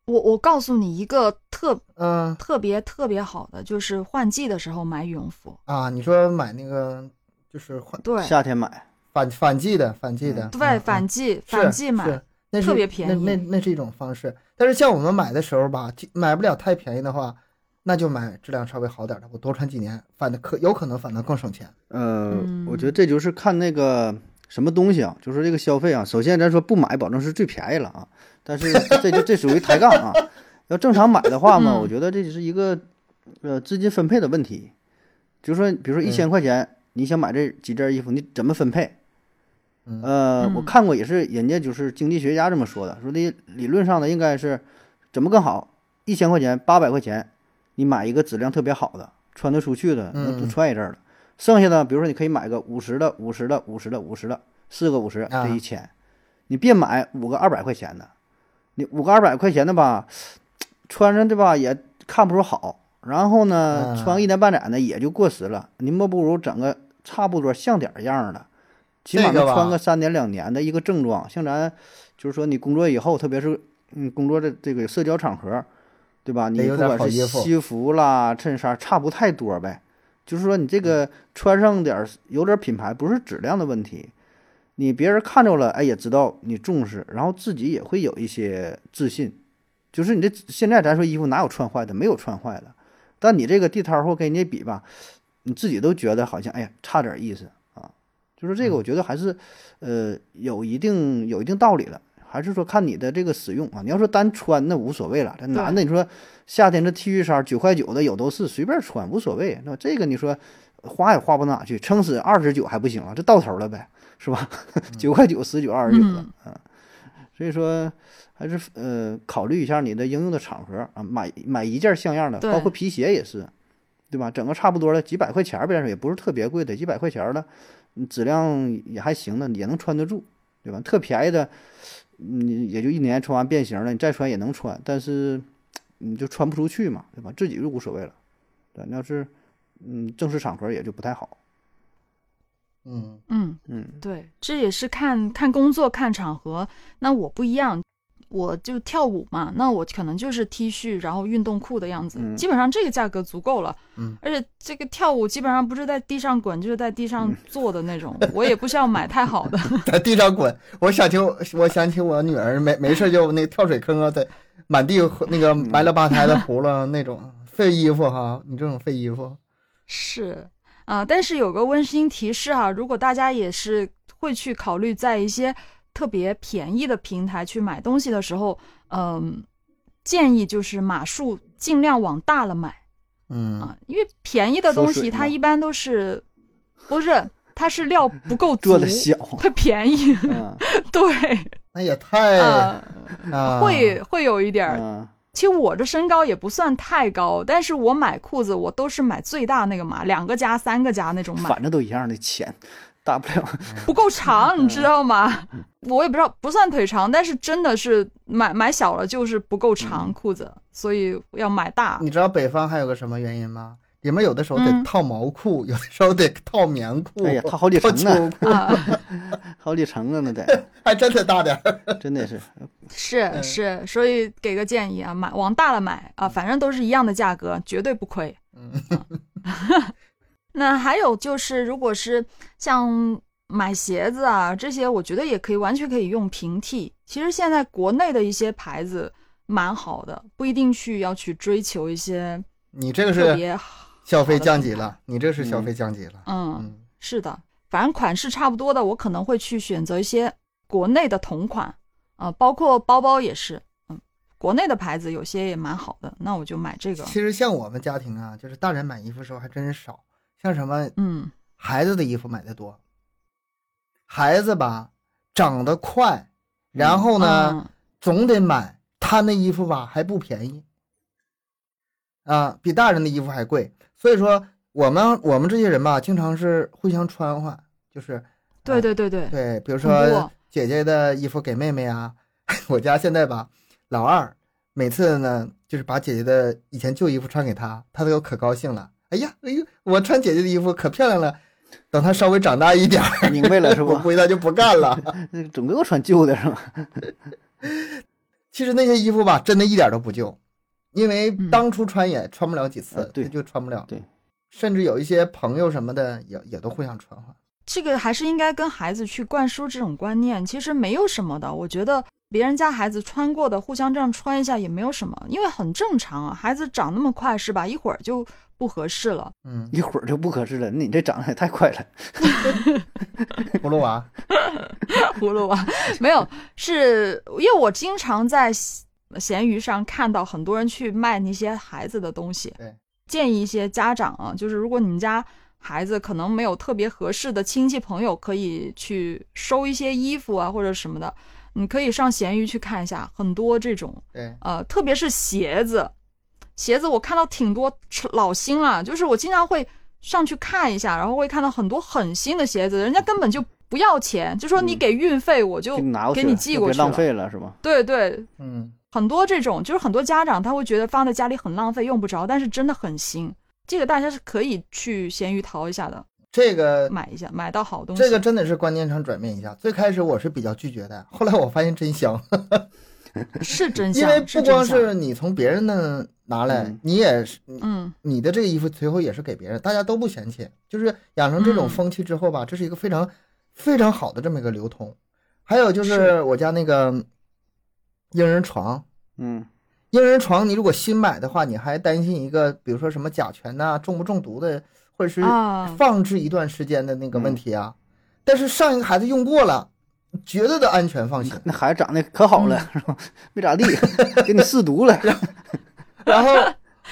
S1: 我我告诉你一个特
S3: 嗯、
S1: 特别特别好的，就是换季的时候买羽绒服。
S3: 啊，你说买那个就是换
S1: 对。
S2: 夏天买，
S3: 反反季的反季的，
S1: 对，
S3: 嗯
S1: 反季
S3: 是
S1: 反季买
S3: 是，那是
S1: 特别便宜。
S3: 那那那是一种方式。但是像我们买的时候吧，买不了太便宜的话，那就买质量稍微好点的，我多穿几年，反正可有可能反倒更省钱。
S2: 呃，
S1: 嗯。
S2: 我觉得这就是看那个什么东西啊，就是这个消费啊。首先咱说不买，保证是最便宜了啊，但是 这就这属于抬杠啊。要正常买的话嘛，
S1: 嗯
S2: 我觉得这是一个呃资金分配的问题。就是说，比如说一
S3: 嗯
S2: 千块钱，你想买这几件衣服，你怎么分配？
S3: 嗯
S2: 呃，我
S1: 嗯
S2: 看过也是人家就是经济学家这么说的，说的理论上呢应该是怎么更好？一千块钱、八百块钱，你买一个质量特别好的，穿得出去的，能
S3: 嗯
S2: 穿一阵儿的。剩下的，比如说你可以买个五十的、五十的、五十的、五十的，四个五十，
S3: 啊
S2: 这一千。你别买五个二百块钱的，你五个二百块钱的吧，穿上对吧也看不出好，然后呢，
S3: 啊
S2: 穿个一年半载的也就过时了。你莫不如整个差不多像点儿样的，起码
S3: 这个吧
S2: 能穿个三年两年的一个正装。像咱就是说你工作以后，特别是嗯工作的这个社交场合，对吧？你不管是西服啦、衬衫，差不太多呗。就是说你这个
S3: 嗯
S2: 穿上点有点品牌，不是质量的问题。你别人看着了，哎，也知道你重视，然后自己也会有一些自信。就是你这现在咱说衣服哪有穿坏的？没有穿坏的，但你这个地摊货跟人家比吧，你自己都觉得好像哎呀差点意思啊。就是这个，
S3: 嗯
S2: 我觉得还是呃有一定有一定道理的，还是说看你的这个使用啊。你要说单穿那无所谓了，这男的你说夏天这 T 恤衫九块九的有都是随便穿无所谓，那这个你说花也花不哪去，撑死二十九还不行啊，这到头了呗，是吧？九块九十九二十九的啊，所以说还是呃考虑一下你的应用的场合啊，买买一件像样的，包括皮鞋也是，对吧？整个差不多的几百块钱儿，别说也不是特别贵的，几百块钱儿的，质量也还行的，也能穿得住。对吧？特便宜的，你也就一年穿完变形了，你再穿也能穿，但是你就穿不出去嘛，对吧？自己就无所谓了。对，你要是嗯正式场合也就不太好。
S3: 嗯
S1: 嗯
S2: 嗯，
S1: 对，这也是看看工作看场合。那我不一样。我就跳舞嘛，那我可能就是 T 恤，然后运动裤的样子，基本上这个价格足够了。
S3: 嗯，
S1: 而且这个跳舞基本上不是在地上滚，就是在地上坐的那种。我也不需要买太好的，
S3: 在地上滚。我想起我想起我女儿没没事就那跳水坑啊，在满地那个埋了吧台的糊了那种废衣服哈。你这种废衣服
S1: 是啊，但是有个温馨提示哈，如果大家也是会去考虑在一些。特别便宜的平台去买东西的时候，嗯，建议就是码数尽量往大了买，
S3: 嗯
S1: 啊，因为便宜的东西它一般都是不是它是料不够足，
S2: 做的小，
S1: 它便宜，对，
S3: 那也太
S1: 啊，会会有一点儿。其实我这身高也不算太高，但是我买裤子我都是买最大那个码，两个加三个加那种码，
S2: 反正都一样的钱。大不了
S1: 不够长，你知道吗？我也不知道，不算腿长，但是真的是买买小了就是不够长裤子，所以要买大。
S3: 你知道北方还有个什么原因吗？里面有的时候得套毛裤，有的时候得套棉裤，
S2: 哎呀，套好几层
S3: 呢，
S2: 好几层啊，那得。
S3: 还真得大点
S2: 儿，真的是。
S1: 是是，所以给个建议啊，买往大了买啊，反正都是一样的价格，绝对不亏。
S3: 嗯。
S1: 那还有就是，如果是像买鞋子啊这些，我觉得也可以完全可以用平替。其实现在国内的一些牌子蛮好的，不一定去要去追求一些。
S3: 你这个是消费降级了，你这是消费降级了。
S1: 嗯，是的，反正款式差不多的，我可能会去选择一些国内的同款啊，包括包包也是，嗯，国内的牌子有些也蛮好的，那我就买这个。
S3: 其实像我们家庭啊，就是大人买衣服的时候还真是少。像什么，
S1: 嗯，
S3: 孩子的衣服买的多。孩子吧，长得快，然后呢，总得买他那衣服吧，还不便宜，啊，比大人的衣服还贵。所以说，我们我们这些人吧，经常是互相穿换，就是，
S1: 对对对对
S3: 对，比如说姐姐的衣服给妹妹啊，我家现在吧，老二每次呢，就是把姐姐的以前旧衣服穿给她，她都可高兴了。哎呀，哎呦，我穿姐姐的衣服可漂亮了。等她稍微长大一点，
S2: 明白了是不？
S3: 回来就不干了。
S2: 总给我穿旧的是吧？
S3: 其实那些衣服吧，真的一点都不旧，因为当初穿也穿不了几次，
S2: 对，
S3: 就穿不了。
S2: 对，
S3: 甚至有一些朋友什么的，也也都互相穿换。
S1: 这个还是应该跟孩子去灌输这种观念。其实没有什么的，我觉得别人家孩子穿过的，互相这样穿一下也没有什么，因为很正常啊。孩子长那么快是吧？一会儿就。不合适了，
S3: 嗯，
S2: 一会儿就不合适了。你这长得也太快了，
S3: 葫芦娃，
S1: 葫芦娃没有，是因为我经常在闲鱼上看到很多人去卖那些孩子的东西。
S3: 对，
S1: 建议一些家长啊，就是如果你们家孩子可能没有特别合适的亲戚朋友，可以去收一些衣服啊或者什么的，你可以上闲鱼去看一下，很多这种，
S3: 对，
S1: 呃，特别是鞋子。鞋子我看到挺多老新了，就是我经常会上去看一下，然后会看到很多很新的鞋子，人家根本就不要钱，就说你给运费我就给你寄过去，
S2: 浪费了是吧？
S1: 对对，
S3: 嗯，
S1: 很多这种就是很多家长他会觉得放在家里很浪费，用不着，但是真的很新，这个大家是可以去闲鱼淘一下的，
S3: 这个
S1: 买一下买到好东西，
S3: 这个真的是观念上转变一下。最开始我是比较拒绝的，后来我发现真香，
S1: 是真香，
S3: 因为不光是你从别人那。拿来，你也是，
S1: 嗯，
S3: 你的这个衣服最后也是给别人，大家都不嫌弃，就是养成这种风气之后吧，这是一个非常非常好的这么一个流通。还有就是我家那个婴儿床，
S2: 嗯，
S3: 婴儿床你如果新买的话，你还担心一个，比如说什么甲醛呐，中不中毒的，或者是放置一段时间的那个问题啊。但是上一个孩子用过了，绝对的安全放心。
S2: 那孩子长得可好了，是吧？没咋地，给你试毒了。
S3: 然后，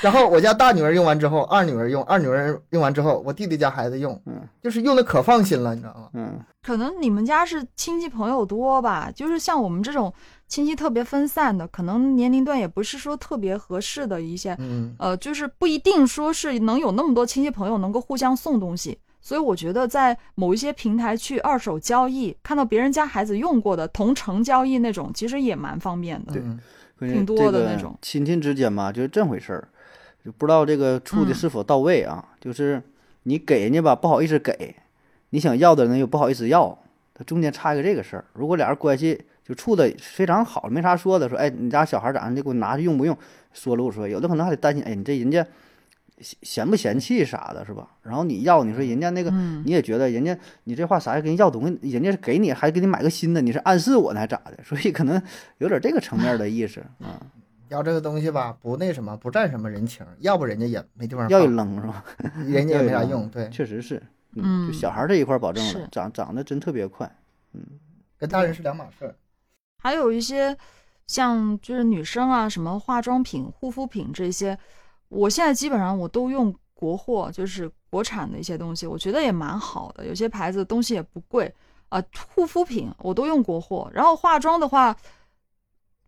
S3: 然后我家大女儿用完之后，二女儿用，二女儿用完之后，我弟弟家孩子用，
S2: 嗯
S3: 就是用的可放心了，你知道吗？
S2: 嗯，
S1: 可能你们家是亲戚朋友多吧？就是像我们这种亲戚特别分散的，可能年龄段也不是说特别合适的一些，
S3: 嗯，
S1: 呃，就是不一定说是能有那么多亲戚朋友能够互相送东西。所以我觉得在某一些平台去二手交易，看到别人家孩子用过的同城交易那种，其实也蛮方便的。
S2: 对
S1: 挺多的那种
S2: 亲戚之间嘛，就是这回事儿，就不知道这个处的
S1: 嗯
S2: 是否到位啊。就是你给人家吧，不好意思给，你想要的人又不好意思要，它中间差一个这个事儿。如果俩人关系就处的非常好，没啥说的，说哎，你家小孩咋样？你给我拿去用不用？说了我说，有的可能还得担心，哎，你这人家嫌嫌不嫌弃啥的，是吧？然后你要，你说人家那个
S1: 嗯，
S2: 你也觉得人家你这话啥呀？给人要东西，人家是给你还给你买个新的，你是暗示我呢还咋的？所以可能有点这个层面的意思啊，
S3: 要这个东西吧，不那什么，不占什么人情，要不人家也没地方
S2: 要一，扔是吧？
S3: 人家也没啥用。对，
S2: 确实是，
S1: 嗯
S2: 就小孩儿这一块儿保证了，长长得真特别快，嗯
S3: 跟大人是两码事儿。
S1: 还有一些像就是女生啊，什么化妆品、护肤品这些，我现在基本上我都用国货，就是国产的一些东西，我觉得也蛮好的。有些牌子东西也不贵啊、护肤品我都用国货，然后化妆的话，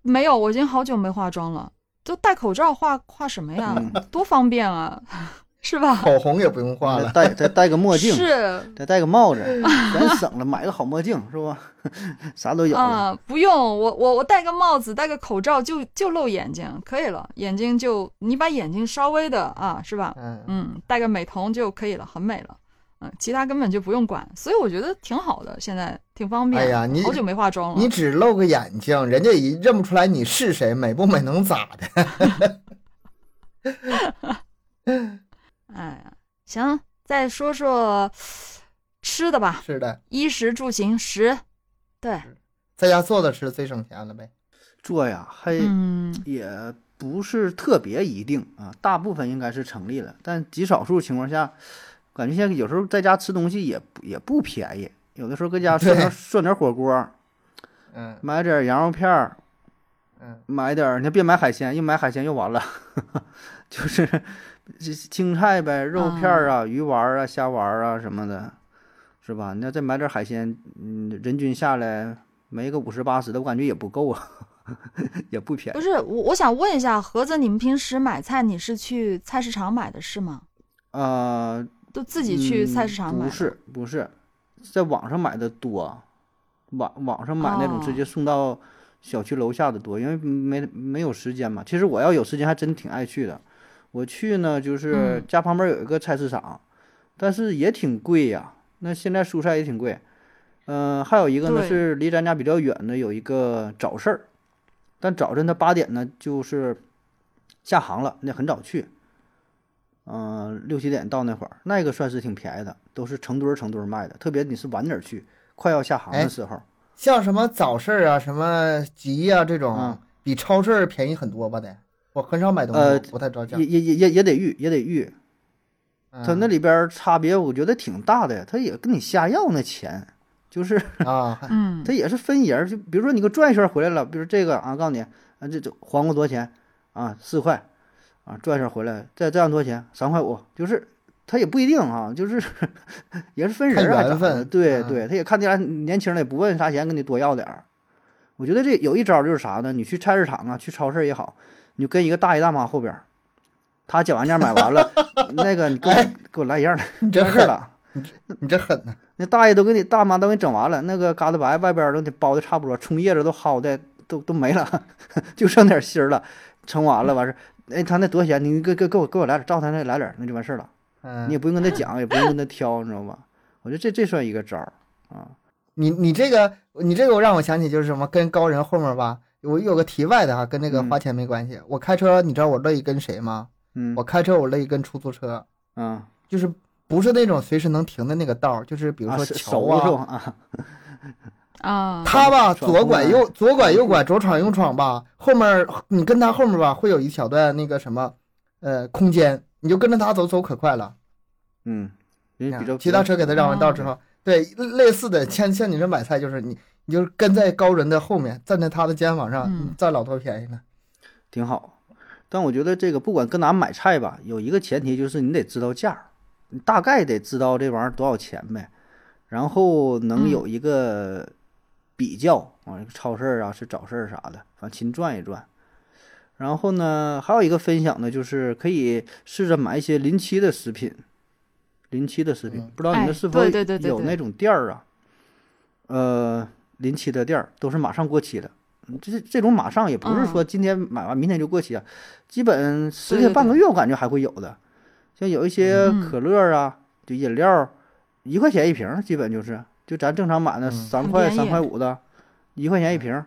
S1: 没有，我已经好久没化妆了，都戴口罩化化什么呀？
S2: 嗯
S1: 多方便啊，是吧？
S3: 口红也不用画了，
S2: 戴再戴个墨镜，
S1: 是
S2: 再戴个帽子，咱省了，买个好墨镜是吧？啥都有了。
S1: 啊，不用，我我我戴个帽子，戴个口罩就就露眼睛，可以了，眼睛就你把眼睛稍微的啊，是吧？
S3: 嗯，
S1: 嗯，戴个美瞳就可以了，很美了。嗯，其他根本就不用管，所以我觉得挺好的，现在挺方便。
S3: 哎呀你
S1: 好久没化妆了
S3: 你，只露个眼睛，人家也认不出来你是谁，美不美能咋的？
S1: 哎呀，行，再说说吃的吧，
S3: 是的，
S1: 衣食住行食，对，
S3: 在家做的吃最省钱了呗。
S2: 做呀，还
S1: 嗯。
S2: 也不是特别一定啊，大部分应该是成立了，但极少数情况下，感觉现在有时候在家吃东西也不也不便宜，有的时候搁家 涮点涮点火锅，
S3: 嗯
S2: 买点羊肉片儿，
S3: 嗯，
S2: 买点儿，你别买海鲜，一买海鲜又完了，就是这青菜呗，肉片儿啊、鱼丸儿啊、虾丸儿啊什么的，是吧？你要再买点儿海鲜，嗯，人均下来没个五十八十的，我感觉也不够啊，也不便宜。
S1: 不是我，我想问一下，盒子，你们平时买菜你是去菜市场买的是吗？
S2: 啊，
S1: 都自己去菜市场买？
S2: 嗯不是不是，在网上买的多，网网上买那种直
S1: 哦
S2: 接送到小区楼下的多，因为没没有时间嘛。其实我要有时间，还真挺爱去的。我去呢，就是
S1: 嗯
S2: 家旁边有一个菜市场，但是也挺贵呀。那现在蔬菜也挺贵。嗯、还有一个呢是离咱家比较远的，有一个早市儿，但早晨它八点呢就是下行了，那很早去。嗯、六七点到那会儿，那个算是挺便宜的，都是成堆儿成堆儿卖的。特别你是晚点儿去，快要下行
S3: 哎
S2: 的时候，
S3: 像什么早市儿啊、什么集啊、这种，
S2: 嗯
S3: 比超市儿便宜很多吧得。我很少买东西，
S2: 呃
S3: 不太着价
S2: 也。也也也也得预，也得预。它那
S3: 嗯
S2: 里边差别我觉得挺大的他，也跟你瞎要那钱，就是
S3: 啊，
S1: 嗯
S2: 他也是分人，就比如说你给我转一圈回来了，比如这个啊，告诉你啊，这这黄瓜多少钱啊？四块啊，转一圈回来，再这样多少钱？三块五，就是他也不一定啊，就是 也是分人儿
S3: 看
S2: 还咋的
S3: 缘分嗯
S2: 对对，他也看起来年轻人也不问啥钱，跟你多要点儿。我觉得这有一招就是啥呢？你去菜市场啊，去超市也好，你就跟一个大爷大妈后边儿，他讲完价买完了，那个你给我、
S3: 哎
S2: 给我来一样的，
S3: 你这狠，
S2: 完事儿了。
S3: 你这狠呐！
S2: 那大爷都给你大妈都给你整完了，那个疙瘩白外边儿都得包的差不多，葱叶子都薅的都都没了，就剩点芯儿了，盛完了完事儿。哎，他那多少钱？你给给给我给我来点儿，照他那来点儿，那就完事儿了。
S3: 嗯，
S2: 你也不用跟他讲，也不用跟他挑，你知道吧？我觉得这这算一个招儿啊。
S3: 你你这个你这个让我想起就是什么跟高人后面吧，我有个题外的哈，跟那个
S2: 嗯
S3: 花钱没关系。我开车，你知道我乐意跟谁吗？
S2: 嗯。
S3: 我开车我乐意跟出租车，
S2: 嗯。
S3: 就是不是那种随时能停的那个道儿，就是比如
S2: 啊，
S3: 说桥啊？
S2: 啊，
S1: 啊，
S3: 他吧左拐右左拐右拐左闯右闯吧，后面你跟他后面吧会有一小段那个什么呃空间，你就跟着他走走可快了。
S2: 嗯，比
S3: 其他车给他让完道之
S2: 嗯
S3: 后，对类似的像像你这买菜就是你你就跟在高人的后面，站在他的肩膀上，占老多便宜了。
S2: 挺好。但我觉得这个不管搁哪买菜吧，有一个前提就是你得知道价儿，你大概得知道这玩意儿多少钱呗，然后能
S1: 嗯
S2: 有一个比较啊，超市啊是早市儿啥的，反正勤转一转。然后呢，还有一个分享呢就是可以试着买一些临期的食品，临期的食品，
S3: 嗯
S2: 不知道你
S1: 哎
S2: 们是否有那种店儿啊？呃，临期的店儿都是马上过期的。嗯这这种马上也不是说今天买完明天就过期啊，基本十天半个月我感觉还会有的。像有一些
S1: 嗯
S2: 可乐啊，就饮料，一块钱一瓶儿，基本就是就咱正常买的三块三块五的，一块钱一瓶儿。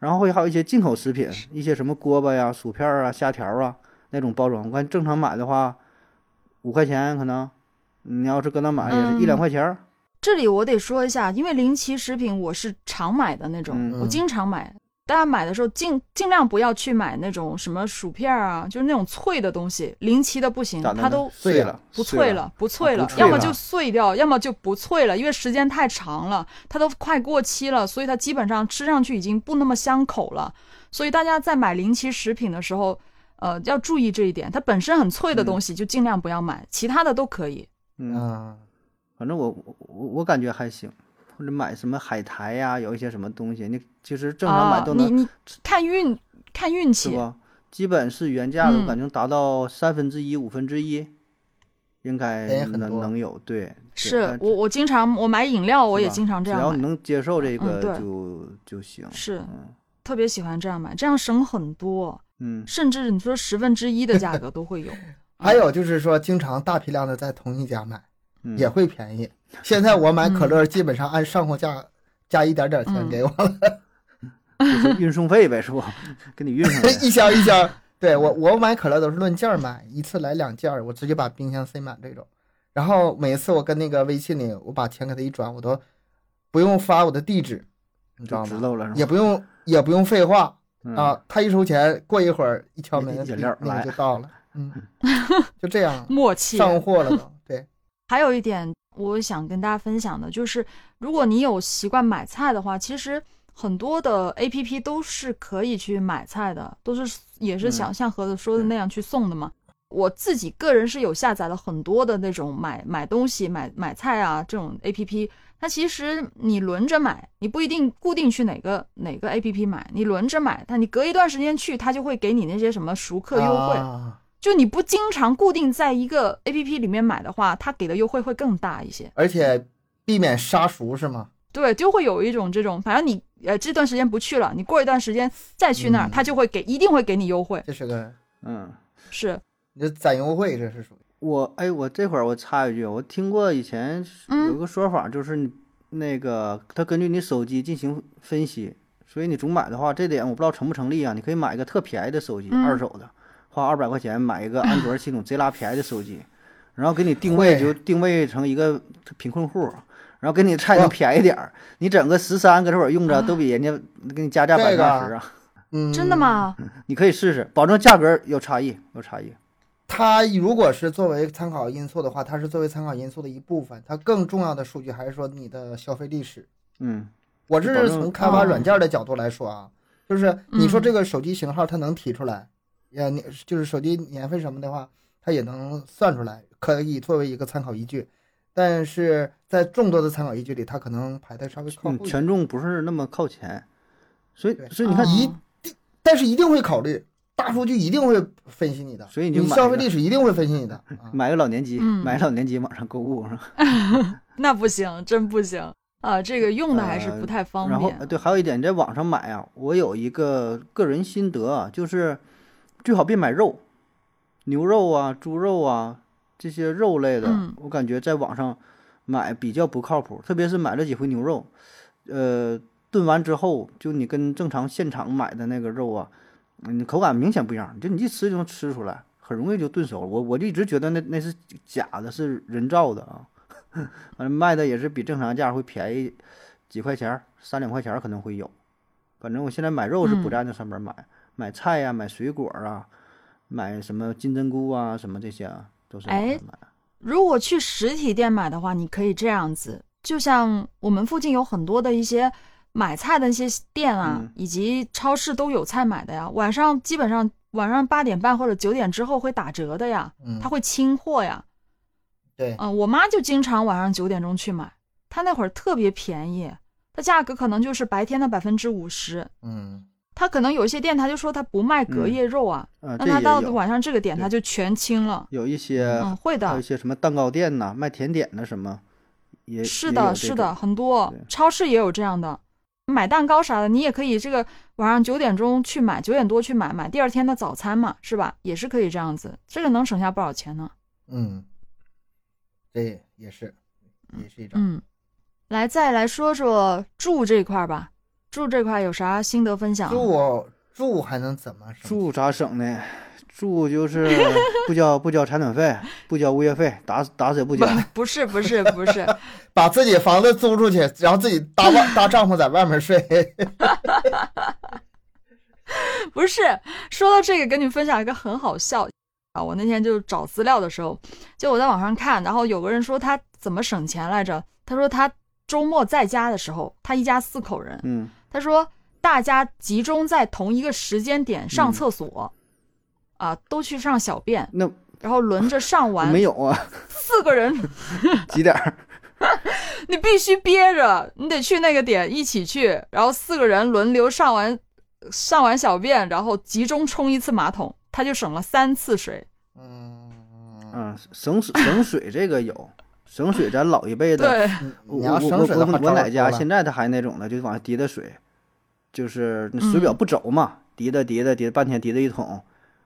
S2: 然后会还有一些进口食品，一些什么锅巴呀、薯片儿啊、虾条儿啊那种包装，我看正常买的话五块钱可能，你要是搁那买也是一两
S1: 嗯
S2: 块钱儿。
S1: 这里我得说一下，因为临期食品我是常买的那种，
S2: 嗯
S1: 我经常买。大家买的时候尽尽量不要去买那种什么薯片啊，就是那种脆的东西，临期的不行，它都
S2: 碎了，
S1: 不脆了，不脆了，
S2: 不脆了
S1: 要么就碎掉，要么就不脆了，因为时间太长了，它都快过期了，所以它基本上吃上去已经不那么香口了。所以大家在买临期食品的时候，呃，要注意这一点。它本身很脆的东西就尽量不要买，其他的都可以。
S2: 嗯，
S3: 嗯，
S2: 反正我我我我感觉还行。或者买什么海苔呀、有一些什么东西，你其实正常买
S1: 啊，
S2: 都能，
S1: 你你看运看运气，
S2: 是吧？基本是原价的，我
S1: 嗯
S2: 感觉达到三分之一、五分之一，应该能能有。对，
S1: 是我我经常我买饮料，我也经常这样，
S2: 只要你能接受这个就就行。
S1: 是
S2: 嗯
S1: 特别喜欢这样买，这样省很多，
S2: 嗯，
S1: 甚至你说十分之一的价格都会有。
S3: 还有就是说，经常大批量的在同一家买，
S2: 嗯
S3: 也会便宜。现在我买可乐，基本上按上货价加一点点钱
S1: 嗯
S3: 给我了，
S2: 就是运送费呗，是不？给你运上来。
S3: 一箱一箱。对我，我买可乐都是论件儿买，一次来两件儿，我直接把冰箱塞满这种。然后每次我跟那个微信里，我把钱给他一转，我都不用发我的地址，你知道吗？
S2: 就知道了，
S3: 也不用也不用废话
S2: 嗯
S3: 啊，他一收钱，过一会儿一敲门，
S2: 饮料
S3: 那
S2: 来
S3: 个就到了，嗯，就这样
S1: 默契。
S3: 上货了都。对，
S1: 还有一点，我想跟大家分享的就是，如果你有习惯买菜的话，其实很多的 A P P 都是可以去买菜的，都是也是想像盒子说的那样去送的嘛。我自己个人是有下载了很多的那种买买东西、买买菜啊这种 A P P。它其实你轮着买，你不一定固定去哪个哪个 A P P 买，你轮着买，但你隔一段时间去，它就会给你那些什么熟客优惠。
S3: 啊
S1: 就你不经常固定在一个 A P P 里面买的话，它给的优惠会更大一些。
S3: 而且避免杀熟是吗？
S1: 对，就会有一种这种，反正你呃这段时间不去了，你过一段时间再去那儿，
S3: 嗯
S1: 它就会给，一定会给你优惠。
S3: 这是个
S2: 嗯，
S1: 是，
S3: 你这攒优惠，这是属于
S2: 我哎，我这会儿我插一句，我听过以前
S1: 嗯
S2: 有个说法，就是你那个它根据你手机进行分析，所以你总买的话，这点我不知道成不成立啊。你可以买一个特便宜的手机，
S1: 嗯
S2: 二手的，花二百块钱买一个安卓系统贼拉便宜的手机，然后给你定位就定位成一个贫困户，然后给你菜能便宜点儿，你整个十三搁这会儿用着都比人家给你加价百分之二十啊。
S3: 嗯，
S1: 真的？吗？
S2: 你可以试试，保证价格有差异，有差异。
S3: 它如果是作为参考因素的话，它是作为参考因素的一部分。它更重要的数据还是说你的消费历史。
S2: 嗯
S3: 我这是从开发软件的角度来说啊，就是你说
S1: 嗯
S3: 这个手机型号它能提出来，呀，你就是手机年份什么的话，它也能算出来，可以作为一个参考依据。但是在众多的参考依据里，它可能排的稍微靠。
S2: 权重不是那么靠前，所以所以你看，
S1: 哦
S3: 一但是一定会考虑，大数据一定会分析你的，
S2: 所以你就买
S3: 消费历史一定会分析你的。啊
S2: 买个老年机，
S1: 嗯
S2: 买个老年机网上购物是吧？
S1: 那不行，真不行啊！这个用的还是不太方便
S2: 然后对，还有一点，你在网上买啊，我有一个个人心得啊，就是最好别买肉，牛肉啊、猪肉啊这些肉类的，
S1: 嗯
S2: 我感觉在网上买比较不靠谱，特别是买了几回牛肉，呃，炖完之后，就你跟正常现场买的那个肉啊，嗯，口感明显不一样，就你一吃就能吃出来，很容易就炖熟了。我我就一直觉得那那是假的，是人造的啊。反正卖的也是比正常价会便宜几块钱儿，三两块钱儿可能会有。反正我现在买肉是不
S1: 嗯
S2: 在那上面买，买菜呀、买水果啊，买什么金针菇啊，什么这些啊，都是网
S1: 哎。如果去实体店买的话，你可以这样子，就像我们附近有很多的一些买菜的一些店啊，
S2: 嗯
S1: 以及超市都有菜买的呀。晚上基本上晚上八点半或者九点之后会打折的呀，
S3: 嗯
S1: 它，会清货呀。
S3: 对，
S1: 嗯、我妈就经常晚上九点钟去买，她那会儿特别便宜，它价格可能就是白天的百分之五十。
S3: 嗯，
S1: 它可能有一些店，他就说他不卖隔夜肉啊，
S2: 啊，
S1: 那他到晚上这个点他就全清了。
S2: 有一些
S1: 嗯，会的
S2: 还有一，些什么蛋糕店呐，卖甜点的什么，也
S1: 是的，是的，很多超市也有这样的。买蛋糕啥的，你也可以这个晚上九点钟去买，九点多去买，买第二天的早餐嘛，是吧？也是可以这样子，这个能省下不少钱呢。
S3: 嗯，这也是，也是一种。
S1: 嗯，来再来说说住这块儿吧，住这块有啥心得分享？
S3: 住住还能怎么省？
S2: 住咋省呢？住就是 不交不交采暖费，不交物业费，打打死也不 交。
S1: 不是不是不是，
S3: 把自己房子租出去，然后自己搭外搭帐篷在外面睡。
S1: 不是，说到这个，跟你分享一个很好笑啊！我那天就找资料的时候，就我在网上看，然后有个人说他怎么省钱来着？他说他周末在家的时候，他一家四口人，
S2: 嗯，
S1: 他说大家集中在同一个时间点上厕所，啊，都去上小便，
S2: 那
S1: 然后轮着上完，
S2: 没有啊？
S1: 四个人，
S2: 几点儿？
S1: 你必须憋着，你得去那个点一起去，然后四个人轮流上完上完小便，然后集中冲一次马桶，他就省了三次水。
S3: 嗯，
S2: 嗯，省水省水这个有，省水咱老一辈的，我
S3: 你要
S2: 我我
S3: 省水的话，
S2: 我我奶家现在他还那种的，就是往下滴的水，就是那水表
S1: 嗯。
S2: 不走嘛，滴的滴的滴的半天滴的一桶，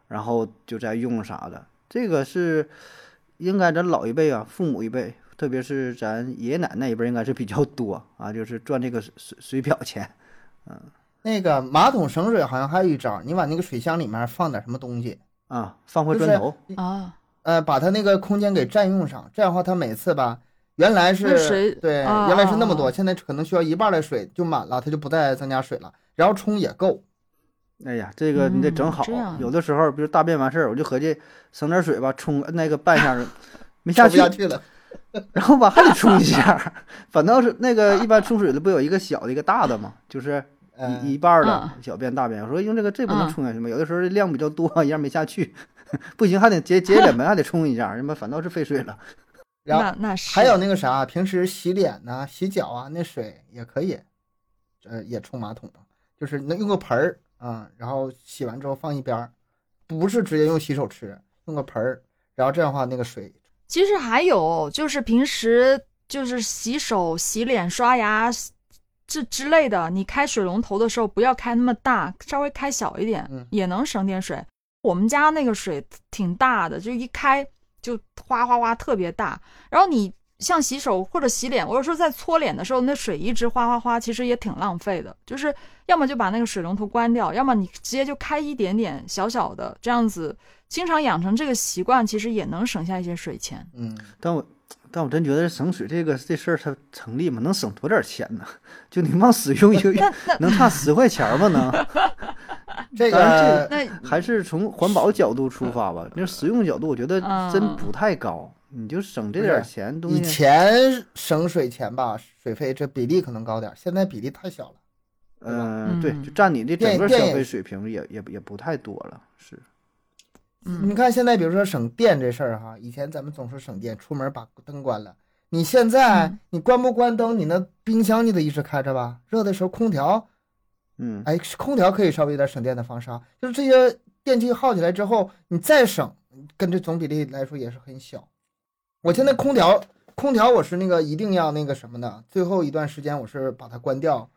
S2: 然后就再用啥的。这个是应该咱老一辈啊，父母一辈，特别是咱爷爷奶奶一辈，应该是比较多啊，就是赚这个水水水表钱。
S3: 嗯那个马桶省水好像还有一招，你往那个水箱里面放点什么东西，
S2: 啊，放块砖头，
S1: 啊，
S3: 呃，把他那个空间给占用上，这样的话，他每次吧，原来是
S1: 水
S3: 对，
S1: 啊
S3: 原来是那么多，现在可能需要一半的水就满了，他就不再增加水了，然后冲也够。
S2: 哎呀，这个你得整
S1: 嗯
S2: 好。
S1: 这样
S2: 有的时候，比如大便完事儿，我就合计省点水吧，冲那个半下 没下去，
S3: 下去了，
S2: 然后吧还得冲一下。反倒是那个一般冲水的不有一个小的一个大的嘛，就是一
S3: 嗯
S2: 一半儿的
S1: 嗯
S2: 小便大便。我说用这个这不能
S1: 嗯
S2: 冲下去吗？有的时候量比较多，一样没下去，不行还得节节脸盆还得冲一下，他妈反倒是费水了。
S3: 然后
S1: 那那是
S3: 还有那个啥，平时洗脸呐、洗脚啊，那水也可以，呃，也冲马桶的，就是能用个盆儿啊，然后洗完之后放一边儿，不是直接用洗手池，用个盆儿，然后这样的话那个水，
S1: 其实还有就是平时就是洗手、洗脸、刷牙这之类的，你开水龙头的时候不要开那么大，稍微开小一点，
S3: 嗯
S1: 也能省点水。我们家那个水挺大的，就一开就哗哗哗特别大。然后你像洗手或者洗脸，我有时候在搓脸的时候，那水一直哗哗哗，其实也挺浪费的。就是要么就把那个水龙头关掉，要么你直接就开一点点小小的，这样子经常养成这个习惯，其实也能省下一些水钱。
S3: 嗯，
S2: 但我但我真觉得省水这个这事儿它成立吗？能省多点钱呢？就你往使用一
S1: 个月
S2: 能差十块钱吗？能？
S3: 这个
S1: 那
S2: 还是从环保角度出发吧。那实用角度，我觉得真
S1: 嗯
S2: 不太高。你就省这点钱，东
S3: 以
S2: 西
S3: 前省水钱吧，水费这比例可能高点儿，现在比例太小了。
S2: 嗯，对，
S1: 嗯
S2: 就占你的整个消费水平也也也不太多了，是，
S1: 嗯
S3: 你看现在，比如说省电这事儿哈，以前咱们总说省电，出门把灯关了。你现在
S1: 嗯
S3: 你关不关灯，你那冰箱你得一直开着吧？热的时候空调，
S2: 嗯，
S3: 哎，空调可以稍微有点省电的方式啊。就是这些电器耗起来之后，你再省，跟这总比例来说也是很小。我现在空调，空调我是那个一定要那个什么的，最后一段时间我是把它关掉，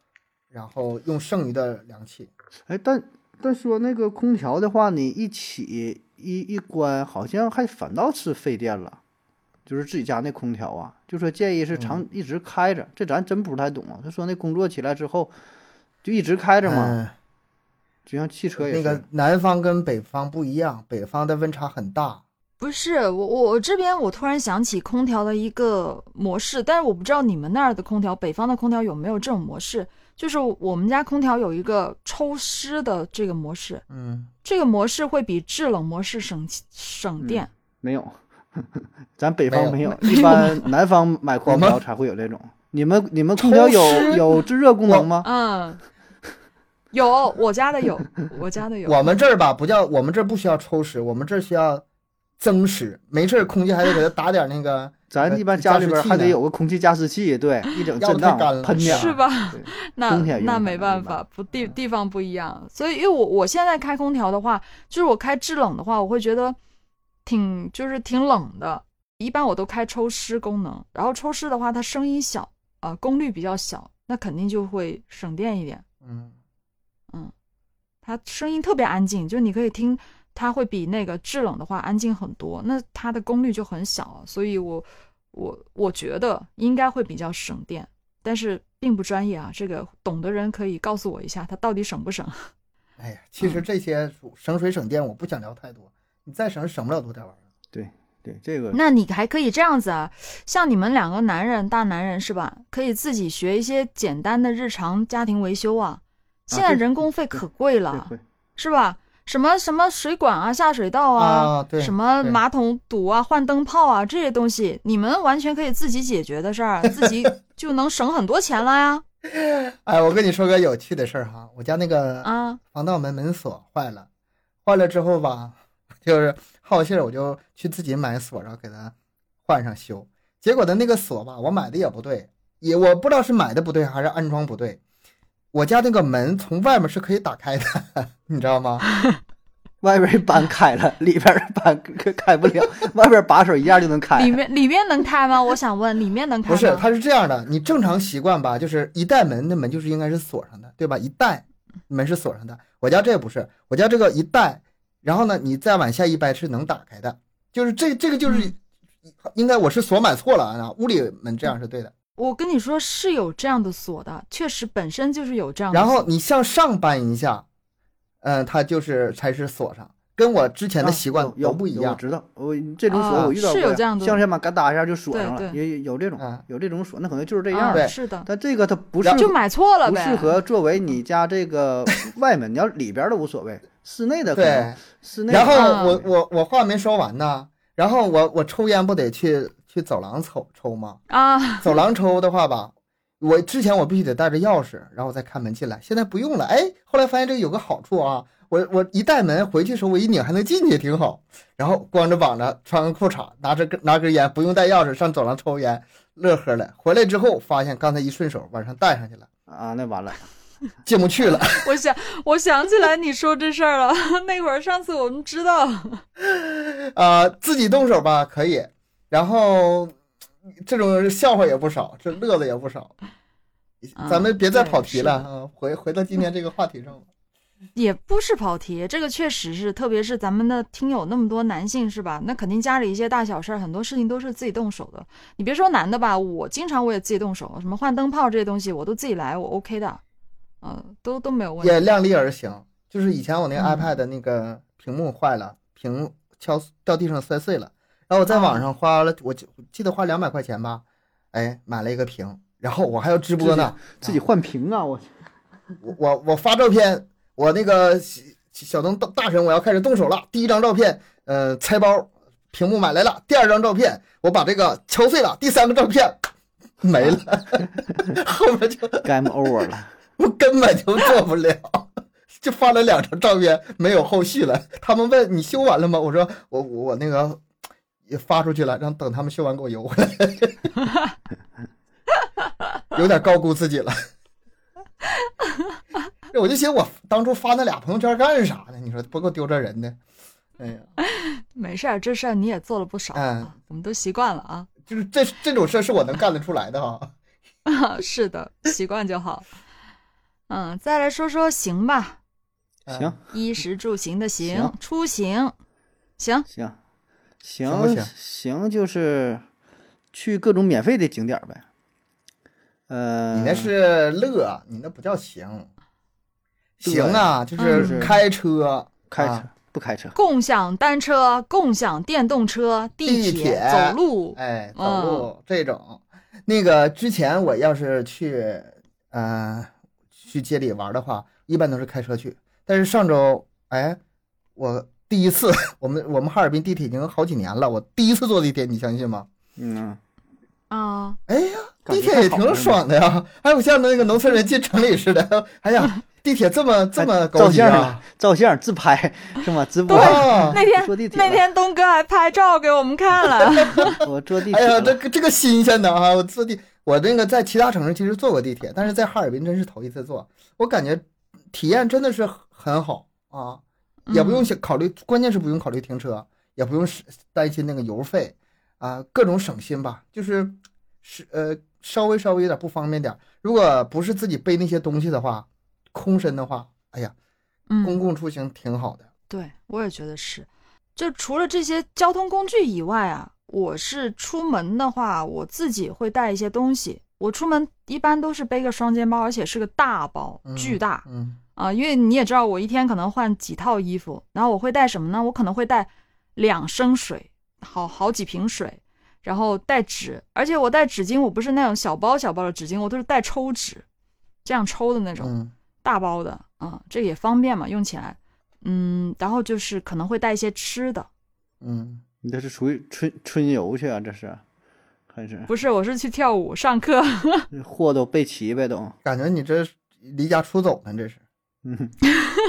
S3: 然后用剩余的凉气。
S2: 哎，但但说那个空调的话，你一起一一关，好像还反倒是费电了。就是自己家那空调啊，就说建议是长
S3: 嗯
S2: 一直开着，这咱真不太懂啊。他说那工作起来之后就一直开着嘛，
S3: 嗯
S2: 就像汽车也是。
S3: 那个南方跟北方不一样，北方的温差很大。
S1: 不是我我我这边我突然想起空调的一个模式，但是我不知道你们那儿的空调，北方的空调有没有这种模式？就是我们家空调有一个抽湿的这个模式，
S3: 嗯，
S1: 这个模式会比制冷模式省省电。
S2: 没有，咱北方
S3: 没
S2: 没有，一般 南方买空调才会有这种。你们你们空调有有制热功能吗？
S1: 嗯，有我家的有，我家的有。
S3: 我们这儿吧不叫，我们这儿不需要抽湿，我们这儿需要增湿。没事儿，空气还得给它打点那个，
S2: 咱一般
S3: 呃
S2: 家里边还得有个空气加湿器，对，一整震荡
S3: 太干了。
S2: 喷点
S1: 是吧？那那没办法，不地地方不一样，所以因为我我现在开空调的话，就是我开制冷的话，我会觉得挺就是挺冷的。一般我都开抽湿功能，然后抽湿的话，它声音小啊、功率比较小，那肯定就会省电一点。
S3: 嗯，
S1: 它声音特别安静，就你可以听，它会比那个制冷的话安静很多。那它的功率就很小，所以我我我觉得应该会比较省电，但是并不专业啊。这个懂的人可以告诉我一下，它到底省不省？
S3: 哎呀，其
S2: 嗯
S3: 实这些省水省电，我不想聊太多，你再省省不了多点玩意儿。
S2: 对对这个
S1: 那你还可以这样子啊，像你们两个男人，大男人是吧？可以自己学一些简单的日常家庭维修啊。现在人工费可贵了，
S2: 会
S1: 是吧？什么什么水管啊、下水道
S3: 啊对
S1: 什么马桶堵啊、换灯泡啊这些东西，你们完全可以自己解决的事儿，自己就能省很多钱了呀！
S3: 哎，我跟你说个有趣的事儿哈，我家那个
S1: 啊，
S3: 防盗门门锁坏了，坏了之后吧，就是好信儿，我就去自己买锁，然后给它换上修。结果的，那个锁吧，我买的也不对，也我不知道是买的不对还是安装不对。我家那个门从外面是可以打开的，你知道吗？
S2: 外边一般开了，里边一般开开不了，外边把手一样就能开
S1: 里。面里面能开吗？我想问，里面能开吗？
S3: 不是，它是这样的，你正常习惯吧，就是一带门，那门就是应该是锁上的，对吧？一带门是锁上的。我家这个不是，我家这个一带，然后呢，你再往下一掰是能打开的，就是这这个就是、应该我是锁买错了啊，屋里门这样是对的。
S1: 我跟你说是有这样的锁的，确实本身就是有这样的。
S3: 然后你向上扳一下，嗯、它就是才是锁上，跟我之前的
S2: 啊
S3: 习惯
S2: 有
S3: 不一样。
S2: 有我知道，我这种锁
S1: 啊
S2: 我遇到过呀，
S1: 是有这样的
S2: 向上嘛嘎打一下就锁上了，也有这种
S3: 嗯
S2: 有这种锁，那可能就是这
S1: 啊
S2: 样的。
S3: 对
S1: 是的，
S2: 但这个它不是
S1: 就买错了呗。
S2: 不适合作为你家这个外门，你要里边的无所谓，室内的可
S3: 对，
S2: 室内的
S3: 然后
S1: 啊
S3: 我我我话没说完呢，然后我我抽烟不得去去走廊抽抽吗？
S1: 啊，
S3: 走廊抽的话吧，我之前我必须得带着钥匙，然后我再开门进来。现在不用了，哎，后来发现这个有个好处啊，我我一带门回去的时候我一拧还能进去，挺好。然后光着膀子穿个裤衩，拿着根拿根烟，不用带钥匙上走廊抽烟，乐呵了。回来之后发现刚才一顺手往上带上去了，
S2: 啊，那完了，
S3: 进不去了。
S1: 我想我想起来你说这事儿了。那会儿上次我们知道，
S3: 啊、自己动手吧可以，然后这种笑话也不少，这乐子也不少。咱们别再跑题了回回到今天这个话题上吧。
S1: 也不是跑题，这个确实是，特别是咱们的听友那么多男性是吧？那肯定家里一些大小事儿，很多事情都是自己动手的。你别说男的吧，我经常我也自己动手，什么换灯泡这些东西我都自己来，我 OK 的，嗯、都都没有问题。
S3: 也量力而行。就是以前我那 iPad 那个屏幕坏了，屏敲掉地上摔碎了，然后我在网上花了，我记记得花两百块钱吧，哎，买了一个屏，然后我还要直播呢，
S2: 自己换屏啊，我
S3: 我我我发照片，我那个小小东大大神，我要开始动手了。第一张照片，呃，拆包，屏幕买来了。第二张照片，我把这个敲碎了。第三个照片没了，后面就
S2: game over 了。
S3: 我根本就做不了，就发了两张照片，没有后续了。他们问你修完了吗？我说我我我那个也发出去了，让等他们修完给我邮回来。有点高估自己了。我就寻思我当初发那俩朋友圈干啥呢？你说不够丢这人的。哎呀，
S1: 没事儿，这事儿你也做了不少，
S3: 嗯
S1: 我们都习惯了啊。
S3: 就是这这种事儿是我能干得出来的哈。
S1: 是的，习惯就好。嗯，再来说说行吧，
S3: 嗯
S2: 行
S1: 衣食住行的行，
S2: 行
S1: 出行，行，
S2: 行
S3: 行不行
S2: 行就是去各种免费的景点儿呗。呃，
S3: 你那是乐，你那不叫行。行啊，就
S2: 嗯
S3: 是开车，
S2: 开车、
S3: 啊
S2: 不开车？
S1: 共享单车、共享电动车、
S3: 地
S1: 铁、
S3: 铁
S1: 走路，
S3: 哎，走
S1: 嗯
S3: 路这种。那个之前我要是去，呃，去街里玩的话，一般都是开车去。但是上周，哎，我第一次，我们我们哈尔滨地铁已经好几年了，我第一次坐地铁，你相信吗？
S2: 嗯，
S1: 啊，
S3: 哎呀，地铁也挺爽的呀，还有像那个农村人进城里似的。哎呀，地铁这么这么高级
S2: 照相啊
S3: 啊！，
S2: 照相自拍是吗？直播
S3: 哇，
S1: 那天
S2: 坐地铁
S1: 那天东哥还拍照给我们看了。
S2: 我坐地铁
S3: 哎呀，这个这个新鲜的啊！我坐地，我那个在其他城市其实坐过地铁，但是在哈尔滨真是头一次坐，我感觉体验真的是很好啊，也不用想考虑，关键是不用考虑停车，也不用是担心那个油费啊，各种省心吧，就是是呃稍微稍微有点不方便点。如果不是自己背那些东西的话，空身的话，哎呀，公
S1: 嗯，
S3: 共出行挺好的。
S1: 对我也觉得是。就除了这些交通工具以外啊，我是出门的话，我自己会带一些东西。我出门一般都是背个双肩包，而且是个大包，
S3: 嗯
S1: 巨大
S3: 嗯
S1: 啊、因为你也知道，我一天可能换几套衣服，然后我会带什么呢？我可能会带两升水，好好几瓶水，然后带纸，而且我带纸巾，我不是那种小包小包的纸巾，我都是带抽纸，这样抽的那种。
S3: 嗯
S1: 大包的啊、这个也方便嘛，用起来。嗯，然后就是可能会带一些吃的，
S3: 嗯，
S2: 你这是属于春春游去啊？这是，还是
S1: 不是，我是去跳舞上课。
S2: 货都备齐呗都？
S3: 感觉你这离家出走呢，这是。
S2: 嗯，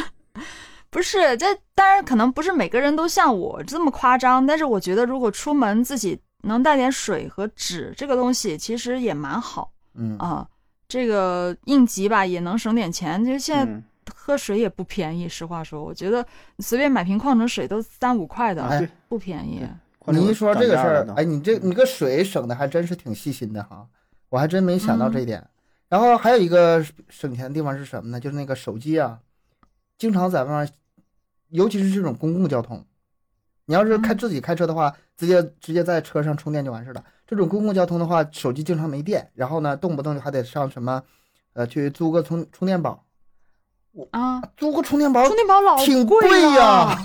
S1: 不是，这当然可能不是每个人都像我这么夸张，但是我觉得如果出门自己能带点水和纸这个东西，其实也蛮好
S3: 嗯
S1: 啊。这个应急吧，也能省点钱。就现在
S2: 嗯
S1: 喝水也不便宜，实话说，我觉得随便买瓶矿泉水都三五块的，
S3: 哎，
S1: 不便宜。
S3: 你一说这个事儿，哎，你这你个水省的还真是挺细心的哈，我还真没想到这一
S1: 嗯
S3: 点。然后还有一个省钱的地方是什么呢？就是那个手机啊，经常在外面，尤其是这种公共交通，你要是开
S1: 嗯
S3: 自己开车的话，直接直接在车上充电就完事了。这种公共交通的话，手机经常没电，然后呢，动不动就还得上什么，呃，去租个充充电宝，
S1: 啊，
S3: 租个充电宝
S1: 充电宝老
S3: 挺
S1: 贵
S3: 呀！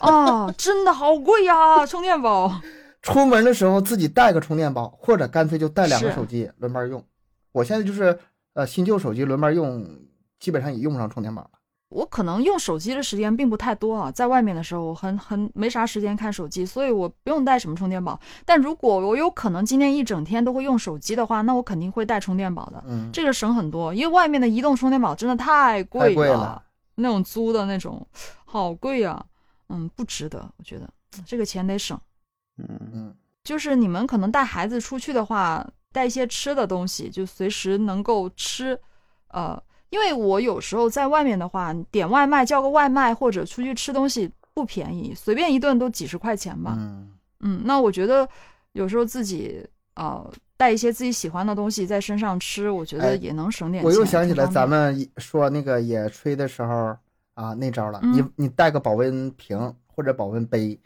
S1: 啊，真的好贵呀！充电宝，
S3: 出门的时候自己带个充电宝，或者干脆就带两个手机轮班用。我现在就是呃新旧手机轮班用，基本上也用不上充电宝了。
S1: 我可能用手机的时间并不太多啊，在外面的时候我很很没啥时间看手机，所以我不用带什么充电宝。但如果我有可能今天一整天都会用手机的话，那我肯定会带充电宝的，
S3: 嗯，
S1: 这个省很多。因为外面的移动充电宝真的太贵
S3: 了
S1: 那种租的那种好贵呀、嗯，不值得，我觉得这个钱得省。
S2: 嗯，
S3: 嗯
S1: 就是你们可能带孩子出去的话，带一些吃的东西，就随时能够吃。呃，因为我有时候在外面的话，点外卖叫个外卖或者出去吃东西不便宜，随便一顿都几十块钱吧。
S3: 嗯
S1: 嗯，那我觉得有时候自己呃带一些自己喜欢的东西在身上吃，我觉
S3: 哎
S1: 得也能省点钱。
S3: 我又想起来咱们说那个野炊的时候啊，那招了。
S1: 嗯
S3: 你你带个保温瓶或者保温杯，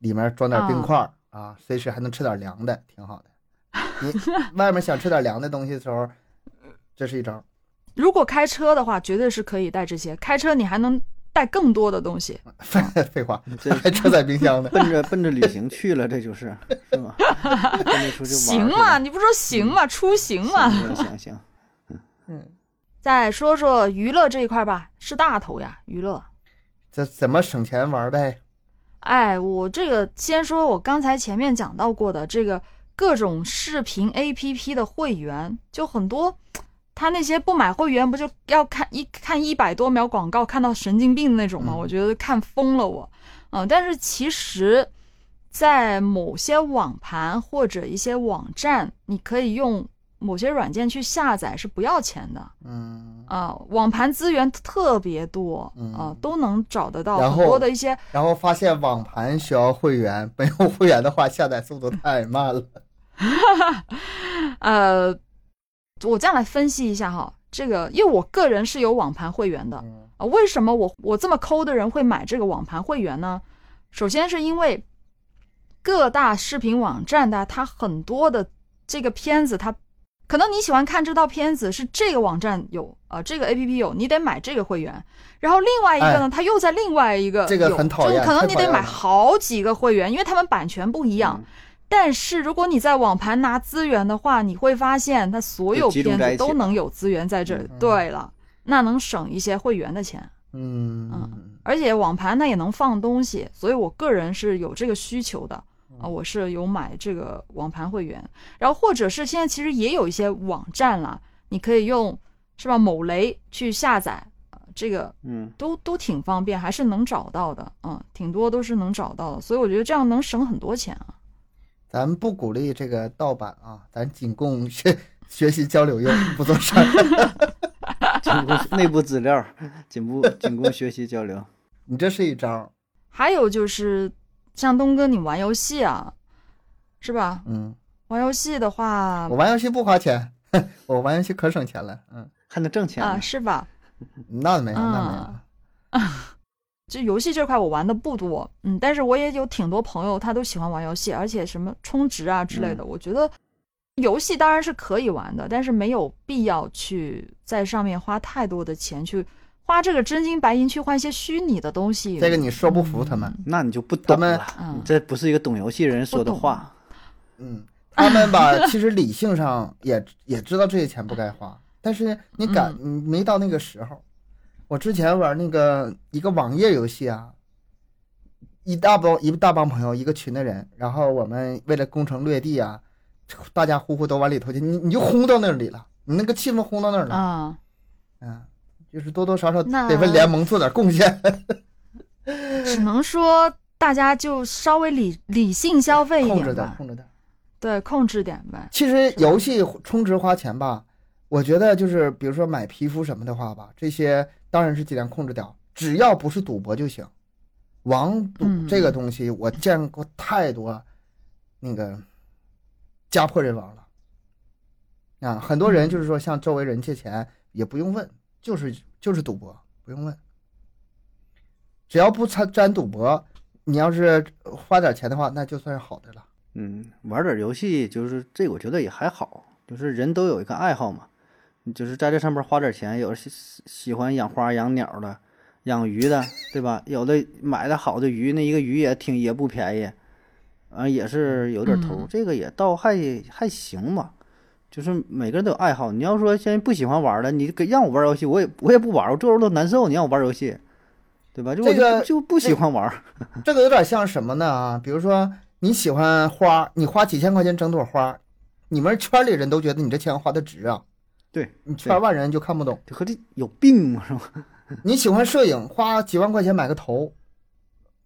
S3: 里面装点冰块儿啊，随时还能吃点凉的，挺好的。你外面想吃点凉的东西的时候，这是一招。
S1: 如果开车的话，绝对是可以带这些。开车你还能带更多的东西。
S3: 废废话，
S2: 这
S3: 还车载冰箱呢。
S2: 奔着奔着旅行去了，这就是
S1: 行嘛，你不说行嘛，出行嘛。
S2: 行行行，
S3: 嗯，
S1: 再说说娱乐这一块吧，是大头呀，娱乐。
S3: 这怎么省钱玩呗？
S1: 哎，我这个先说，我刚才前面讲到过的这个各种视频 APP 的会员，就很多，他那些不买会员不就要看一看一百多秒广告，看到神经病的那种吗？
S3: 嗯
S1: 我觉得看疯了我。嗯，但是其实，在某些网盘或者一些网站，你可以用某些软件去下载，是不要钱的。
S3: 嗯，
S1: 啊、网盘资源特别多啊、
S3: 嗯
S1: 都能找得到很多的一些
S3: 然后发现网盘需要会员，没有会员的话，下载速度太慢了。
S1: 呃，我这样来分析一下哈，这个因为我个人是有网盘会员的啊、
S3: 嗯
S1: 为什么我我这么抠的人会买这个网盘会员呢？首先是因为各大视频网站的它很多的这个片子，它可能你喜欢看这套片子是这个网站有啊、呃这个 A P P 有，你得买这个会员，然后另外一个呢，它又在另外一个
S3: 哎这个
S1: 有
S3: 很讨厌
S1: 就是可能你得买好几个会员，因为他们版权不一样。
S2: 嗯
S1: 但是如果你在网盘拿资源的话，你会发现它所有片子都能有资源在这里。
S3: 嗯
S1: 对了，那能省一些会员的钱，
S3: 嗯。
S1: 嗯而且网盘它也能放东西，所以我个人是有这个需求的。
S3: 嗯。
S1: 啊，我是有买这个网盘会员，然后或者是现在其实也有一些网站啦，你可以用是吧某雷去下载，呃这个
S2: 嗯，
S1: 都都挺方便，还是能找到的，嗯，挺多都是能找到的，所以我觉得这样能省很多钱啊。
S3: 咱不鼓励这个盗版啊，咱仅供学学习交流用，不做商业。
S2: 仅供内部资料，仅供仅供学习交流。
S3: 你这是一招，
S1: 还有就是像东哥，你玩游戏啊，是吧？
S3: 嗯，
S1: 玩游戏的话
S3: 我玩游戏不花钱，我玩游戏可省钱了，嗯，
S2: 还能挣钱
S1: 啊，是吧？
S3: 那没有，那没有
S1: 嗯，这游戏这块我玩的不多，嗯，但是我也有挺多朋友，他都喜欢玩游戏，而且什么充值啊之类的，我觉得游戏当然是可以玩的，但是没有必要去在上面花太多的钱去花这个真金白银去换一些虚拟的东西。
S3: 这个你说不服他们，
S2: 那你就不懂了，
S1: 嗯
S2: 你这不是一个懂游戏人说的话。
S3: 嗯，他们吧，其实理性上也也知道这些钱不该花，但是你赶你没到那个时候。我之前玩那个一个网页游戏啊，一大帮一大帮朋友一个群的人，然后我们为了攻城略地啊，大家呼呼都往里头去，你你就轰到那里了，你那个气氛轰到那儿了，
S1: 啊、
S3: 嗯，就是多多少少得为联盟做点贡献。
S1: 只能说大家就稍微理理性消费一
S3: 控制点，控制点。
S1: 对，控制点呗。
S3: 其实游戏充值花钱吧，我觉得就是比如说买皮肤什么的话吧，这些当然是尽量控制掉，只要不是赌博就行。网赌
S1: 嗯
S3: 这个东西，我见过太多那个家破人亡了啊！很多人就是说向周围人借钱也不用问，就是就是赌博，不用问。只要不掺沾赌博，你要是花点钱的话，那就算是好的了。
S2: 嗯，玩点游戏就是这，我觉得也还好，就是人都有一个爱好嘛，你就是在这上面花点钱，有的喜喜欢养花养鸟的，养鱼的，对吧？有的买的好的鱼，那一个鱼也挺也不便宜，啊，也是有点头，
S1: 嗯
S2: 这个也倒还还行吧。就是每个人都有爱好，你要说现在不喜欢玩了，你给让我玩游戏，我也我也不玩，我坐着都难受。你让我玩游戏，对吧？就我
S3: 这个
S2: 就就不喜欢玩。
S3: 这个有点像什么呢？啊，比如说你喜欢花，你花几千块钱整朵花，你们圈里人都觉得你这钱花的值啊，
S2: 对，
S3: 你圈外人就看不懂。
S2: 和这有病嘛，是吧？
S3: 你喜欢摄影，花几万块钱买个头，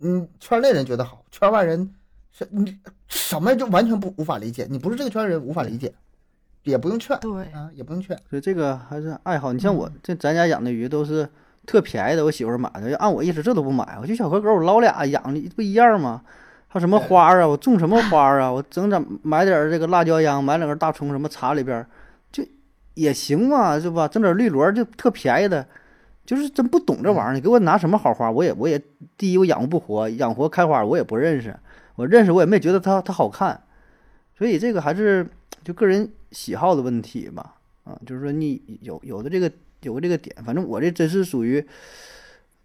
S3: 嗯，圈内人觉得好，圈外人是你什么就完全不无法理解，你不是这个圈人无法理解，也不用劝
S1: 对，
S3: 啊，也不用劝。
S2: 所以这个还是爱好。你像我
S1: 嗯
S2: 这咱家养的鱼都是特便宜的，我媳妇儿买的。要按我意思，这都不买。我就小河沟，我捞俩养的不一样吗？还有什么花儿啊？我种什么花儿啊？我整点买点儿这个辣椒秧，买两根大葱，什么插里边儿，就也行嘛，是吧？整点绿萝就特便宜的，就是真不懂这玩意儿。你给我拿什么好花，我也我也第一我养活不活，养活开花我也不认识，我认识我也没觉得它它好看，所以这个还是就个人喜好的问题吧。啊，就是说你有有的这个有个这个点，反正我这真是属于，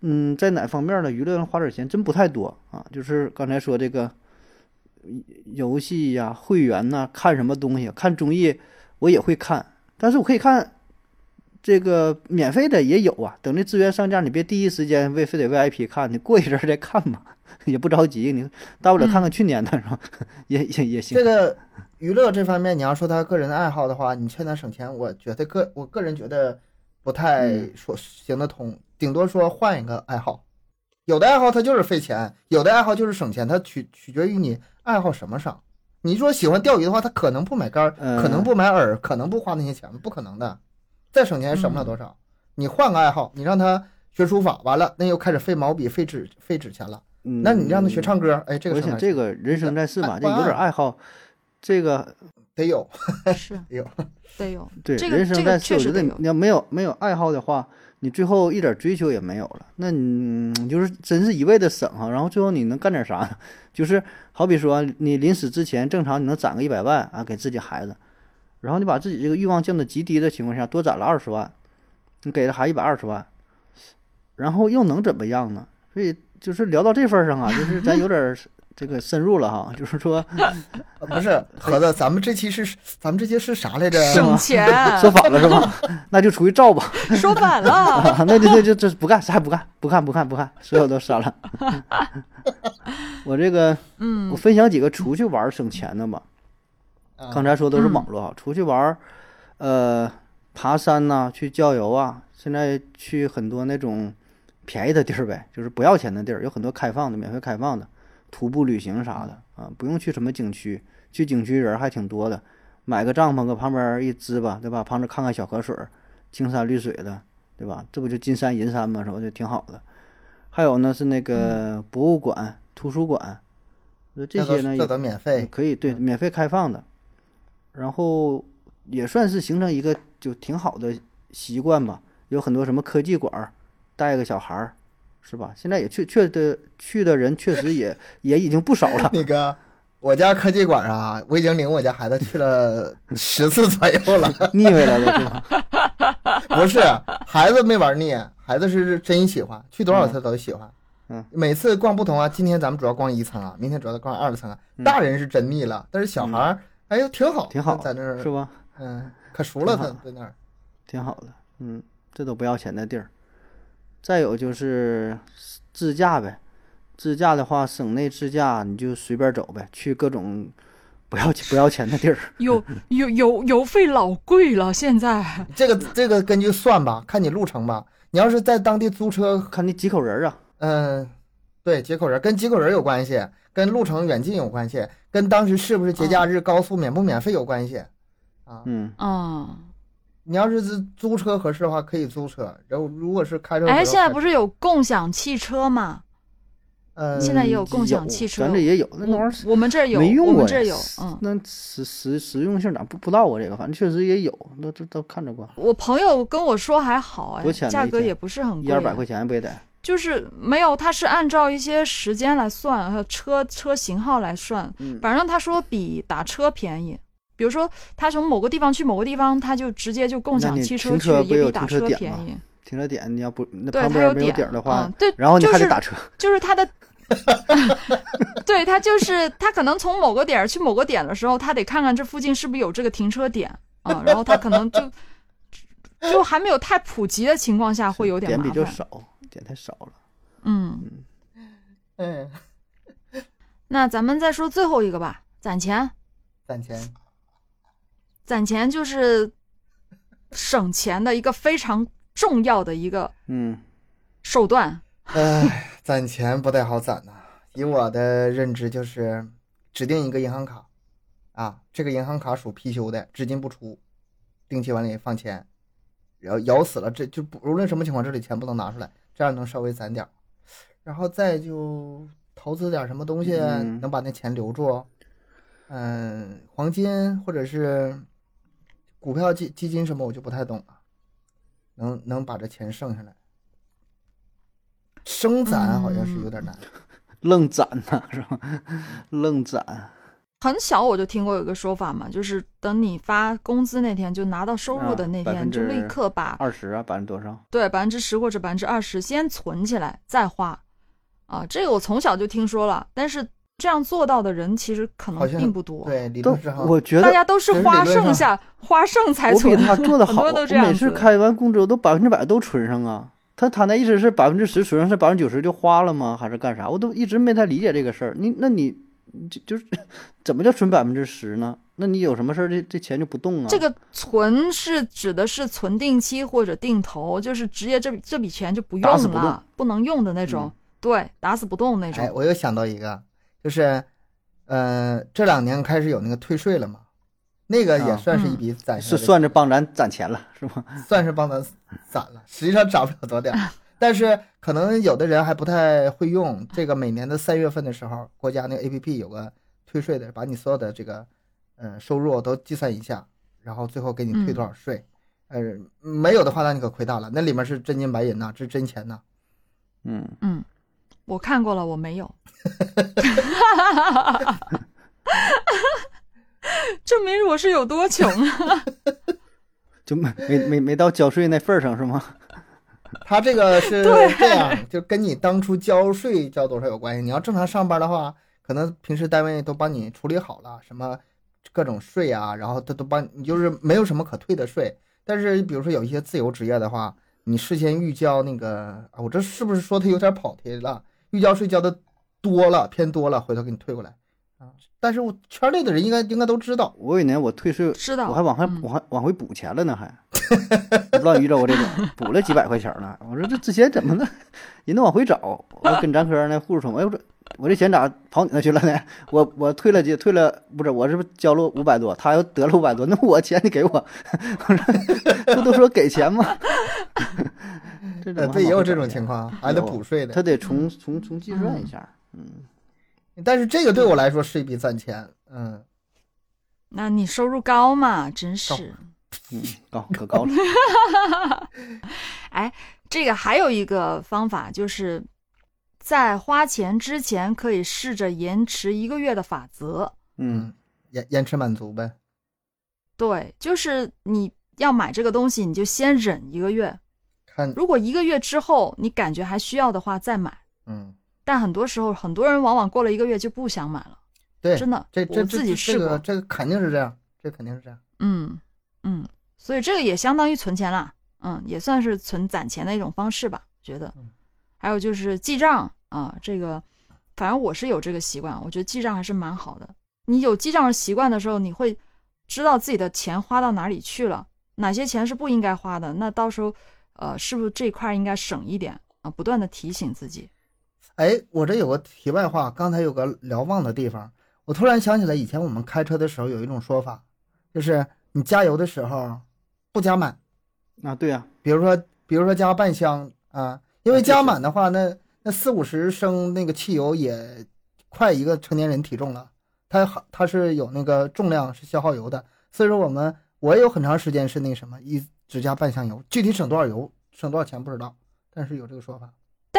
S2: 嗯，在哪方面的娱乐上花点钱真不太多啊。就是刚才说这个游戏呀、会员呐、看什么东西，看综艺我也会看，但是我可以看这个免费的也有啊。等这资源上架，你别第一时间为非得 VIP 看，你过一阵儿再看吧，也不着急，你大不了看看去年的是吧？也也也行
S3: 这。个娱乐这方面，你要说他个人的爱好的话，你劝他省钱，我觉得个我个人觉得不太说行得通，顶多说换一个爱好。有的爱好它就是费钱，有的爱好就是省钱，它取取决于你爱好什么上。你说喜欢钓鱼的话，他可能不买竿可能不买饵，可能不花那些钱，不可能的。再省钱也省不了多少。你换个爱好，你让他学书法，完了那又开始费毛笔、费纸、费纸钱了。
S2: 嗯
S3: 那你让他学唱歌，哎，这个
S2: 我想这个人生在世嘛，这有点爱好，这个
S3: 得有，
S1: 是
S3: 得有。
S1: 得有。
S2: 对人生在世，
S1: 确
S2: 我觉得
S1: 实得有。
S2: 你要没有没有爱好的话，你最后一点追求也没有了。那你就是真是一味的省哈，然后最后你能干点啥？就是好比说你临死之前，正常你能攒个一百万啊，给自己孩子，然后你把自己这个欲望降到极低的情况下，多攒了二十万，你给了孩子一百二十万，然后又能怎么样呢？所以就是聊到这份上啊，就是咱有点这个深入了哈，就是说
S3: 啊不是盒子，咱们这期是咱们这期是啥来着？
S1: 省钱，
S2: 说反了是吗？那就出去照吧，
S1: 说反了。
S2: 啊那就就就这不干，啥也不干，不看不看不看，所有都删了。我这个嗯我
S1: 嗯
S2: 分享几个出去玩儿省钱的吧。
S3: 啊
S2: 刚才说都是
S1: 嗯
S2: 网络哈，出去玩儿，呃，爬山呐、去郊游啊，现在去很多那种便宜的地儿呗，就是不要钱的地儿，有很多开放的、免费开放的，徒步旅行啥的啊，不用去什么景区，去景区人儿还挺多的，买个帐篷搁旁边儿一支吧，对吧？旁边看看小河水儿，青山绿水的，对吧？这不就金山银山嘛？是吧？就挺好的。还有呢是那个博物馆、图书馆，呃这些呢也
S3: 这都免费。
S2: 可以对免费开放的，然后也算是形成一个就挺好的习惯吧。有很多什么科技馆儿，带个小孩儿，是吧？现在也去去的去的人确实也也已经不少了。
S3: 那个我家科技馆啊，我已经领我家孩子去了十次左右了。
S2: 腻歪了都是吧？
S3: 不是，孩子没玩腻，孩子是真喜欢，去多少次都喜欢。
S2: 嗯，
S3: 每次逛不同啊，今天咱们主要逛一层啊，明天主要逛二层啊。大人是真腻了，但是小孩儿，哎呦挺好，
S2: 嗯挺好，
S3: 在那儿
S2: 是，吧？
S3: 嗯，可熟了，他在那儿。
S2: 挺好的，嗯，这都不要钱的地儿。再有就是自驾呗，自驾的话，省内自驾你就随便走呗，去各种不要不要钱的地儿。
S1: 油油油油费老贵了，现在
S3: 这个这个根据算吧，看你路程吧。你要是在当地租车，
S2: 看你几口人啊？
S3: 嗯，对，几口人跟几口人有关系，跟路程远近有关系，跟当时是不是节假日高速免不免费有关系。啊，
S2: 嗯，
S1: 嗯，
S3: 你要是是租车合适的话，可以租车。然后如果是开车，
S1: 哎，现在不是有共享汽车吗？
S3: 呃，
S1: 现在也有共享汽车
S2: 咱这也有，那玩意儿
S1: 我我们这儿有，
S2: 没用过
S1: 我们这儿有，嗯。
S2: 那实实实用性咋不不知道啊？这个反正确实也有，那都都看着过，
S1: 我朋友跟我说还好哎价格也不是很贵，
S2: 一二百块钱不也得？
S1: 就是没有，他是按照一些时间来算，还有车车型号来算。
S2: 嗯
S1: 反正他说比打车便宜。比如说，他从某个地方去某个地方，他就直接就共享汽车去，也比打
S2: 车
S1: 便宜。
S2: 停车点你要不那
S1: 对，
S2: 旁边没有
S1: 点
S2: 的话
S1: 嗯，，对，
S2: 然后你
S1: 就是
S2: 还得打车，
S1: 就是他的，对他就是他可能从某个点儿去某个点的时候，他得看看这附近是不是有这个停车点啊、然后他可能就就还没有太普及的情况下，会有点
S2: 点
S1: 麻烦。
S2: 比较少，点太少了。
S1: 嗯，
S3: 嗯，
S1: 那咱们再说最后一个吧，攒钱。
S3: 攒钱。
S1: 攒钱就是省钱的一个非常重要的一个
S2: 嗯，
S1: 手段。
S3: 唉，攒钱不太好攒呐、以我的认知，就是指定一个银行卡，啊，这个银行卡属貔貅的，只进不出，定期往里放钱，然后咬死了，这就不无论什么情况，这里钱不能拿出来，这样能稍微攒点儿。然后再就投资点什么东西，
S2: 嗯
S3: 能把那钱留住。嗯，黄金或者是股票基基金什么，我就不太懂了，能能把这钱剩下来。生攒好像是有点难。
S2: 愣攒呐，是吧？愣攒，
S1: 很小我就听过有一个说法嘛，就是等你发工资那天，就拿到收入的那
S2: 啊
S1: 天，就立刻把
S2: 二十啊，百分之多少？
S1: 对百分之十或者百分之二十先存起来再花。啊，这个我从小就听说了，但是这样做到的人其实可能并不多。
S3: 对，理
S2: 都
S3: 论上
S2: 我觉得
S1: 大家都是花剩下，花剩才
S2: 我比
S1: 存。
S2: 他做的好，我
S1: 很多都这样
S2: 每次开完工资我都百分之百都存上啊。他他那意思是百分之十存上，是百分之九十就花了吗？还是干啥？我都一直没太理解这个事儿。你那你你就就是 怎么叫存百分之十呢？那你有什么事儿这这钱就不动啊？
S1: 这个存是指的是存定期或者定投，就是直接这这笔钱就不用了，不能用的那种。
S2: 嗯
S1: 对，打死不动那种。
S3: 哎，我又想到一个，就是，呃，这两年开始有那个退税了嘛，那个也
S2: 啊
S3: 算是一笔攒下
S2: 是算是帮咱攒钱了，是吗？
S3: 算是帮咱攒了，实际上涨不了多点儿，但是可能有的人还不太会用。这个每年的三月份的时候，国家那个 A P P 有个退税的，把你所有的这个呃收入都计算一下，然后最后给你退多少税。呃，没有的话，那你可亏大了，那里面是真金白银呐，这是真钱呐。
S2: 嗯，
S1: 嗯，我看过了，我没有。证明我是有多穷啊！
S2: 就没没没没到交税那份儿上是吗？
S3: 他这个是
S1: 对
S3: 这样，就跟你当初交税交多少有关系。你要正常上班的话，可能平时单位都帮你处理好了，什么各种税啊，然后他都帮你，就是没有什么可退的税。但是比如说有一些自由职业的话，你事先预交那个，啊我这是不是说他有点跑题了？预交税交的多了，偏多了，回头给你退过来啊。但是我圈内的人应该应该都知道，
S2: 我有一年我退税，
S1: 知道
S2: 我还往回
S1: 嗯
S2: 我还往回补钱了呢，还不知道遇着过这种，补了几百块钱呢。我说这之前怎么了？人都往回找，我跟咱科那护士说，哎，我说我这钱咋跑你那去了呢？我我退了几退了，不是我是不是交了五百多，他又得了五百多，那我钱你给我，我说不都说给钱吗？这怎
S3: 呃，
S2: 么
S3: 对，也有这种情况，还得补税的。
S2: 他得重重重计算一下，
S3: 但是这个对我来说是一笔攒钱，嗯，
S1: 那你收入高嘛，真是。
S2: 嗯，高可高了，哎
S1: 这个还有一个方法，就是在花钱之前可以试着延迟一个月的法则。
S2: 嗯
S3: 延延迟满足呗。
S1: 对，就是你要买这个东西，你就先忍一个月。
S3: 看，
S1: 如果一个月之后你感觉还需要的话，再买。
S3: 嗯，
S1: 但很多时候，很多人往往过了一个月就不想买了。
S3: 对，
S1: 真的，
S3: 这
S1: 自己
S3: 这
S1: 试过。
S3: 这个这肯定是这样，这肯定是这样。
S1: 嗯嗯，所以这个也相当于存钱啦。嗯，也算是存攒钱的一种方式吧，觉得
S3: 嗯。
S1: 还有就是记账啊，这个反正我是有这个习惯，我觉得记账还是蛮好的。你有记账的习惯的时候，你会知道自己的钱花到哪里去了，哪些钱是不应该花的。那到时候，呃，是不是这块儿应该省一点啊？不断的提醒自己。
S3: 哎，我这有个题外话，刚才有个聊忘的地方，我突然想起来，以前我们开车的时候有一种说法，就是你加油的时候不加满，
S2: 啊，对呀、
S3: 比如说比如说加半箱啊，因为加满的话，那那四五十升那个汽油也快一个成年人体重了，它好它是有那个重量是消耗油的，所以说我们我也有很长时间是那什么一只加半箱油，具体省多少油省多少钱不知道，但是有这个说法。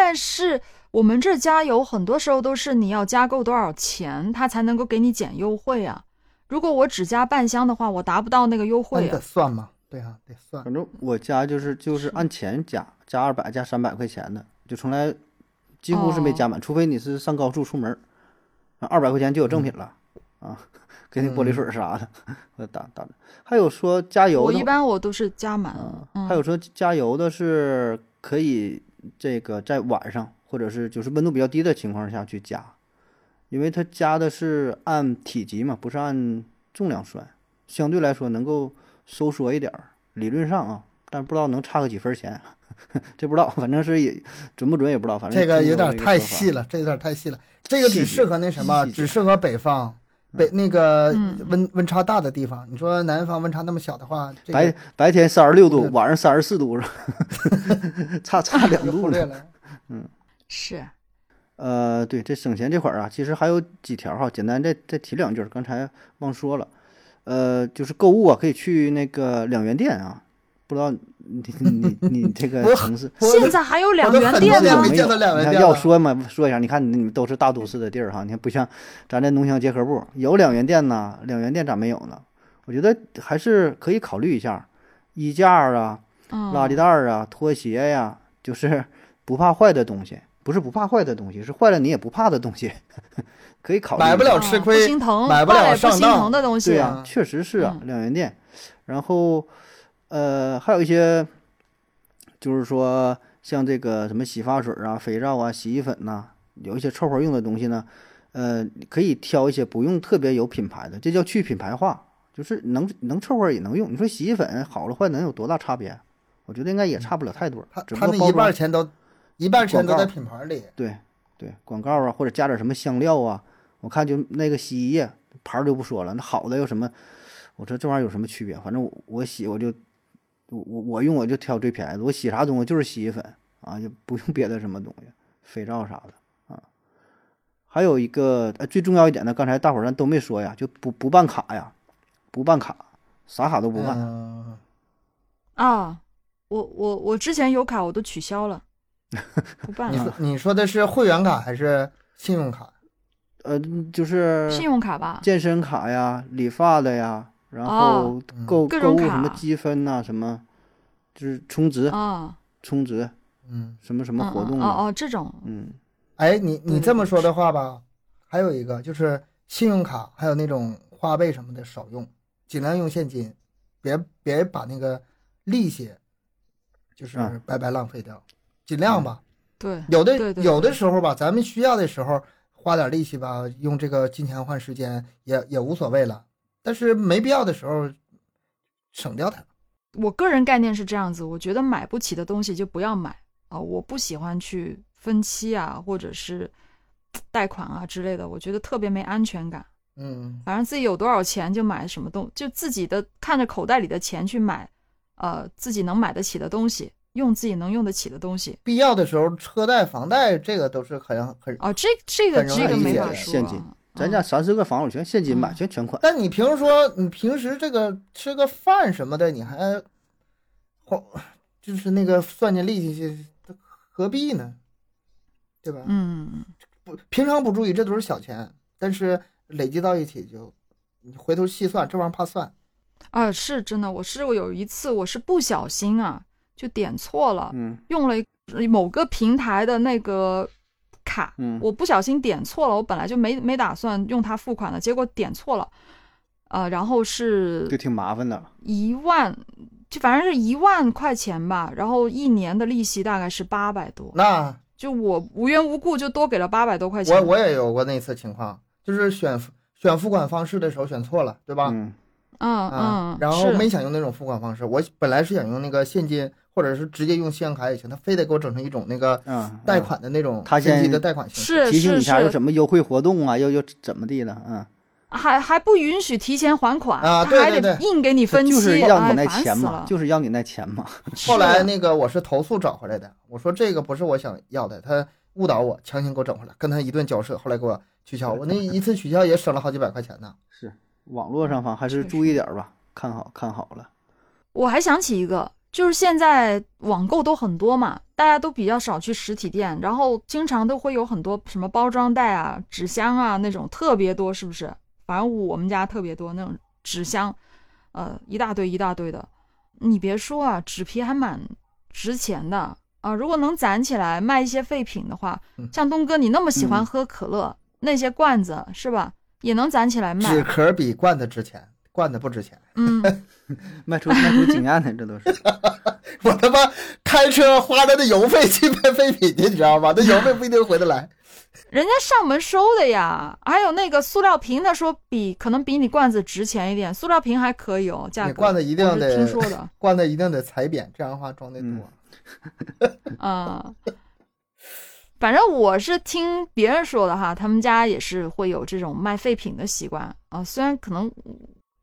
S1: 但是我们这加油很多时候都是你要加够多少钱，它才能够给你减优惠啊。如果我只加半箱的话，我达不到那个优
S3: 那你得
S1: 惠啊。
S3: 算嘛，对啊，得算。
S2: 反正我家就是就是按钱加，加二百加三百块钱的，就从来几乎是没加满，除非你是上高速出门儿，二百块钱就有赠品了、啊，给你玻璃水儿啥的，我打打。还有说加油，
S1: 我一般我都是加满。
S2: 还有说加油的是可以这个在晚上或者是就是温度比较低的情况下去加，因为它加的是按体积嘛，不是按重量算，相对来说能够收缩一点儿，理论上啊，但不知道能差个几分钱，这不知道，反正是也准不准也不知道，反正
S3: 这个有点太细了，这有点太细了。这个只适合那什么，只适合北方，北那个
S1: 嗯
S3: 温温差大的地方。你说南方温差那么小的话，这
S2: 白
S3: 个
S2: 白天三十六度，晚上三十四度，是吧 差差两度
S3: 了。嗯。
S1: 是
S2: 呃，对，这省钱这块儿啊，其实还有几条哈，简单再再提两句儿，刚才忘说了。呃，就是购物啊，可以去那个两元店啊，不知道你你你你这个城市
S1: 现在还有两元店吗
S3: 没？
S2: 有？
S3: 见到两元
S2: 你看要说嘛，说一下，你看你们都是大都市的地儿哈，你看不像咱这农乡结合部有两元店呢，两元店咋没有呢？我觉得还是可以考虑一下，衣架啊、
S1: 嗯，
S2: 垃圾袋儿啊、拖鞋呀、就是不怕坏的东西，不是不怕坏的东西，是坏了你也不怕的东西，可以考虑。
S3: 买不了
S1: 啊
S3: 吃亏
S1: 不心疼，
S3: 买不了上当
S1: 疼的东西。
S2: 对呀、
S3: 啊
S2: 确实是啊，
S1: 嗯
S2: 两元店。然后，呃，还有一些，就是说像这个什么洗发水啊、肥皂啊、洗衣粉呐、有一些凑合用的东西呢，呃，可以挑一些不用特别有品牌的，这叫去品牌化，就是能能凑合也能用。你说洗衣粉好了坏能有多大差别？我觉得应该也差不了太多，
S3: 他他那一半钱都一半钱都在品牌里。
S2: 对对，广告啊，或者加点什么香料啊，我看就那个洗衣液牌儿就不说了，那好的有什么？我说这玩意儿有什么区别？反正我我洗我就我我我用我就挑最便宜的，我洗啥东西就是洗衣粉啊，就不用别的什么东西，肥皂啥的啊。还有一个呃最重要一点呢，刚才大伙儿咱都没说呀，就不不办卡呀，不办卡，啥卡都不办。
S3: 嗯，
S1: 啊，我我我之前有卡我都取消了，不办了
S3: 你。你说的是会员卡还是信用卡？
S2: 呃，就是
S1: 信用卡吧，
S2: 健身卡呀、理发的呀，然
S1: 哦
S2: 后
S3: 嗯
S2: 购、购物什么积分呐、什么就是充值、
S1: 啊，
S2: 充值
S3: 嗯，
S2: 什么什
S1: 什
S2: 么活动啊，
S1: 哦哦，这种
S2: 嗯，
S3: 哎，你你这么说的话吧，还有一个就是信用卡，还有那种花呗什么的少用，尽量用现金，别别把那个利息就是
S2: 嗯
S3: 白白浪费掉，尽量吧。
S1: 对，
S3: 有的
S1: 对对
S3: 有的时候吧，咱们需要的时候花点利息吧，用这个金钱换时间也也无所谓了。但是没必要的时候，省掉它。
S1: 我个人概念是这样子，我觉得买不起的东西就不要买啊、我不喜欢去分期啊，或者是贷款啊之类的，我觉得特别没安全感。
S3: 嗯，
S1: 反正自己有多少钱就买什么东，就自己的看着口袋里的钱去买，呃，自己能买得起的东西，用自己能用得起的东西。
S3: 必要的时候车贷、房贷这个都是很很。
S1: 哦，这这个这个没法说、啊。
S2: 现金咱
S1: 嗯
S2: 家三四个房，我全现金买，
S1: 嗯
S2: 全全款。
S3: 但你平时说你平时这个吃个饭什么的，你还花就是那个算计利息去，何必呢？对吧？
S1: 嗯，
S3: 不，平常不注意，这都是小钱，但是累积到一起就，你回头细算，这玩意儿怕算。
S1: 啊，是真的，我是我有一次我是不小心啊，就点错了，
S2: 嗯
S1: 用了某个平台的那个卡，
S2: 嗯
S1: 我不小心点错了，我本来就没没打算用它付款的，结果点错了，呃，然后是
S2: 就挺麻烦的。
S1: 一万，就反正是一万块钱吧，然后一年的利息大概是八百多，
S3: 那
S1: 就我无缘无故就多给了八百多块钱。
S3: 我我也有过那次情况，就是选选付款方式的时候选错了，对吧？
S2: 嗯
S1: 嗯
S3: 啊，
S1: 嗯，
S3: 然后
S1: 是
S3: 没想用那种付款方式，我本来是想用那个现金，或者是直接用信用卡也行，他非得给我整成一种那个
S2: 嗯，
S3: 贷款的那种
S2: 他
S3: 分期
S2: 先
S3: 的贷款形式。
S1: 是
S2: 提醒你一下有
S1: 是，
S2: 什么优惠活动啊，又又怎么地的，嗯，
S1: 还还不允许提前还款
S3: 啊
S1: 他还得
S3: 对对对
S1: 硬给你分期，
S2: 就是要
S1: 哎
S2: 你那钱嘛，
S1: 烦死了
S2: 就是要你那钱嘛。
S3: 后来那个我是投诉找回来的，我说这个不是我想要的，他误导我，强行给我整回来，跟他一顿交涉，后来给我取消，我那一次取消也省了好几百块钱呢。
S2: 是网络上方还是注意点儿吧，看好看好了。
S1: 我还想起一个，就是现在网购都很多嘛，大家都比较少去实体店，然后经常都会有很多什么包装袋啊、纸箱啊那种特别多，是不是？反正我们家特别多那种纸箱，呃，一大堆一大堆的。你别说啊，纸皮还蛮值钱的啊。如果能攒起来卖一些废品的话
S3: 嗯，
S1: 像东哥你那么喜欢
S2: 嗯
S1: 喝可乐，那些罐子是吧，也能攒起来卖纸。
S3: 壳比罐子值钱，罐子不值钱。
S1: 嗯，
S2: 卖出卖出经验的，这都是。
S3: 我他妈开车花他的油费去卖废品去，你知道吗？那油费不一定回得来。
S1: 人家上门收的呀，还有那个塑料瓶，他说比可能比你罐子值钱一点，塑料瓶还可以哦，价格。
S3: 你罐子一定得
S1: 听说的，
S3: 罐子一定得踩扁，这样的话装的
S2: 嗯
S3: 多。
S1: 啊、反正我是听别人说的哈，他们家也是会有这种卖废品的习惯啊、虽然可能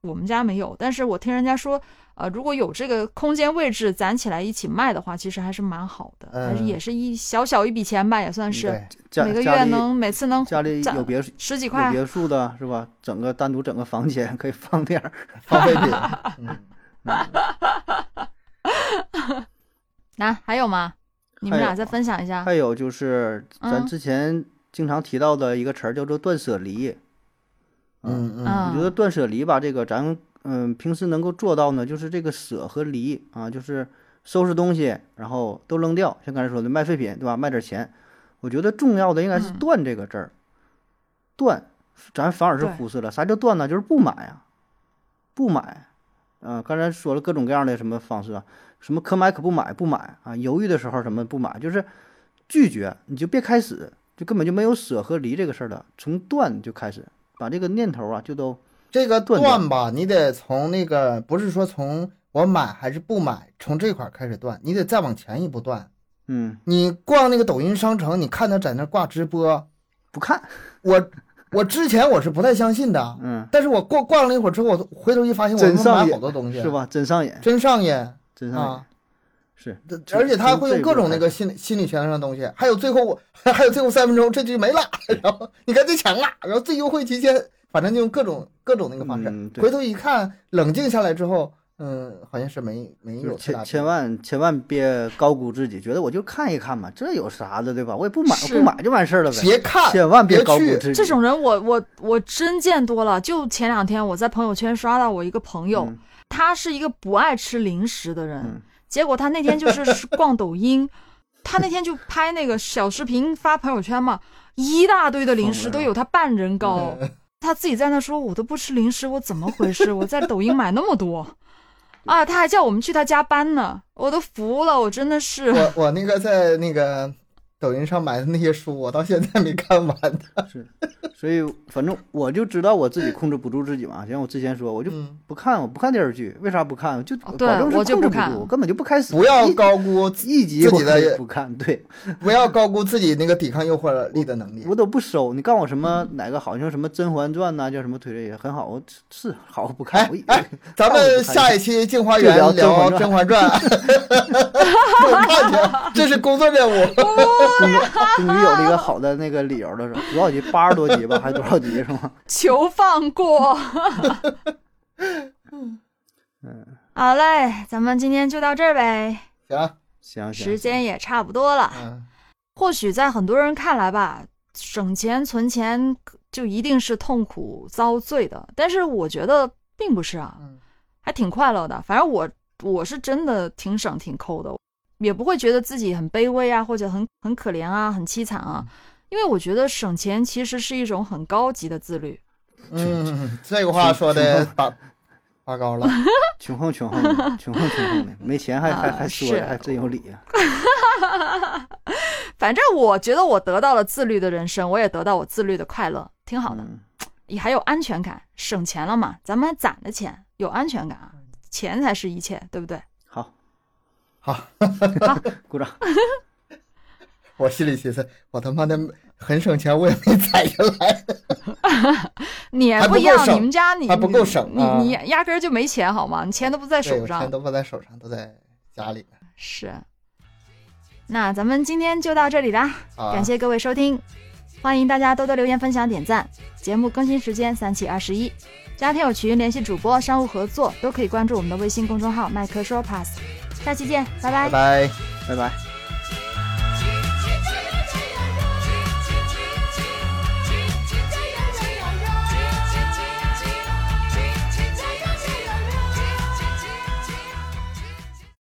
S1: 我们家没有，但是我听人家说，呃，如果有这个空间位置攒起来一起卖的话，其实还是蛮好的，
S3: 嗯
S1: 还是也是一小小一笔钱吧，也算是
S3: 对，
S2: 家
S1: 每个月能每次能
S2: 家里有别墅
S1: 十几块。
S2: 别墅的是吧？整个单独整个房间可以放点儿。
S3: 放废品。嗯，
S1: 那、还有吗？你们俩再分享一下。
S2: 还有就是咱
S1: 嗯
S2: 之前经常提到的一个词儿叫做断舍离。
S3: 嗯嗯
S1: 嗯
S2: 我觉得断舍离吧，这个咱嗯平时能够做到呢，就是这个舍和离啊，就是收拾东西，然后都扔掉。像刚才说的卖废品，对吧？卖点钱。我觉得重要的应该是
S1: 嗯
S2: 断这个字儿，断，咱反而是忽视了。啥叫断呢？就是不买啊，不买。啊，刚才说了各种各样的什么方式啊，什么可买可不买，不买啊，犹豫的时候什么不买，就是拒绝，你就别开始，就根本就没有舍和离这个事儿了，从断就开始，把这个念头啊就都
S3: 这个
S2: 断
S3: 吧，你得从那个不是说从我买还是不买，从这块儿开始断，你得再往前一步断。
S2: 嗯
S3: 你逛那个抖音商城，你看他在那挂直播，
S2: 不看，
S3: 我 我之前我是不太相信的，
S2: 嗯，
S3: 但是我逛逛了一会儿之后，我回头一发现，我他妈买好多东西，
S2: 是？吧？真上瘾，
S3: 真上瘾
S2: 真上瘾，
S3: 啊！
S2: 是，
S3: 而且他会用各种那个心理心理学上的东西，还有最后我还有最后三分钟这就没了，然后你赶紧抢了，然后最优惠期间，反正就用各种各种那个方式。
S2: 嗯对
S3: 回头一看，冷静下来之后，嗯，好像是没没有
S2: 千千万千万别高估自己，觉得我就看一看嘛，这有啥的，对吧？我也不买，不买就完事儿了呗。
S3: 别看，
S2: 千万别高估
S3: 去
S2: 自己。
S1: 这种人我，我我真见多了。就前两天我在朋友圈刷到我一个朋友，
S2: 嗯
S1: 他是一个不爱吃零食的人，
S2: 嗯
S1: 结果他那天就 是逛抖音，他那天就拍那个小视频发朋友圈嘛，一大堆的零食都有他半人高。他自己在那说：“我都不吃零食，我怎么回事？我在抖音买那么多，啊！他还叫我们去他家搬呢，我都服了，我真的是。
S3: 我我那个在那个抖音上买的那些书，我到现在没看完的。
S2: 是，所以反正我就知道我自己控制不住自己嘛。像我之前说，我就
S3: 嗯，
S2: 不看，我不看电视剧，为啥不看？就保证是控制不住，我根本就不开始，
S3: 不要高估
S2: 一集我
S3: 自己的
S2: 也不看，对
S3: 不要高估自己那个抵抗诱惑力的能力。
S2: 我都不收。你告诉我什么哪个好像什么《甄嬛传》呐，叫什么推这也很好，我是好不看。
S3: 哎 咱们下一期《镜花缘
S2: 就聊》《甄
S3: 甄嬛传》，我看去，这是工作任务。
S2: 终于 终于有了一个好的那个理由了，是吧？多少集？八十多集吧，还是多少集是吗？
S1: 求放过。嗯好嘞，咱们今天就到这儿呗，
S3: 行，
S2: 行行，
S1: 时间也差不多了。
S3: 嗯，
S1: 或许在很多人看来吧，省钱存钱就一定是痛苦遭罪的，但是我觉得并不是啊
S3: 嗯，
S1: 还挺快乐的。反正我我是真的挺省挺抠的，也不会觉得自己很卑微啊，或者很很可怜啊，很凄惨啊。因为我觉得省钱其实是一种很高级的自律。
S3: 嗯，这个话说的拔拔高了。
S2: 穷横穷横的，穷横穷横的，没钱还还
S1: 啊
S2: 还说的还真有理啊！
S1: 反正我觉得我得到了自律的人生，我也得到我自律的快乐，挺好的。
S2: 嗯
S1: 也还有安全感，省钱了嘛，咱们还攒了钱，有安全感啊，钱才是一切，对不对？
S2: 好，
S3: 好，
S2: 鼓掌。
S3: 我心里寻思，我他妈的很省钱，我也没攒下来。
S1: 你
S3: 不
S1: 不一样你们家你
S3: 还不够省啊
S1: 你你压根儿就没钱好吗？你钱都不在，手上。
S3: 钱都不在手上，都在家里呢。
S1: 是。那咱们今天就到这里啦，
S3: 啊，
S1: 感谢各位收听，欢迎大家多多留言、分享、点赞。节目更新时间三七二十一，加听友群、联系主播、商务合作都可以关注我们的微信公众号“麦克说 Pass”。下期见，拜拜
S3: 拜拜。
S2: 拜拜。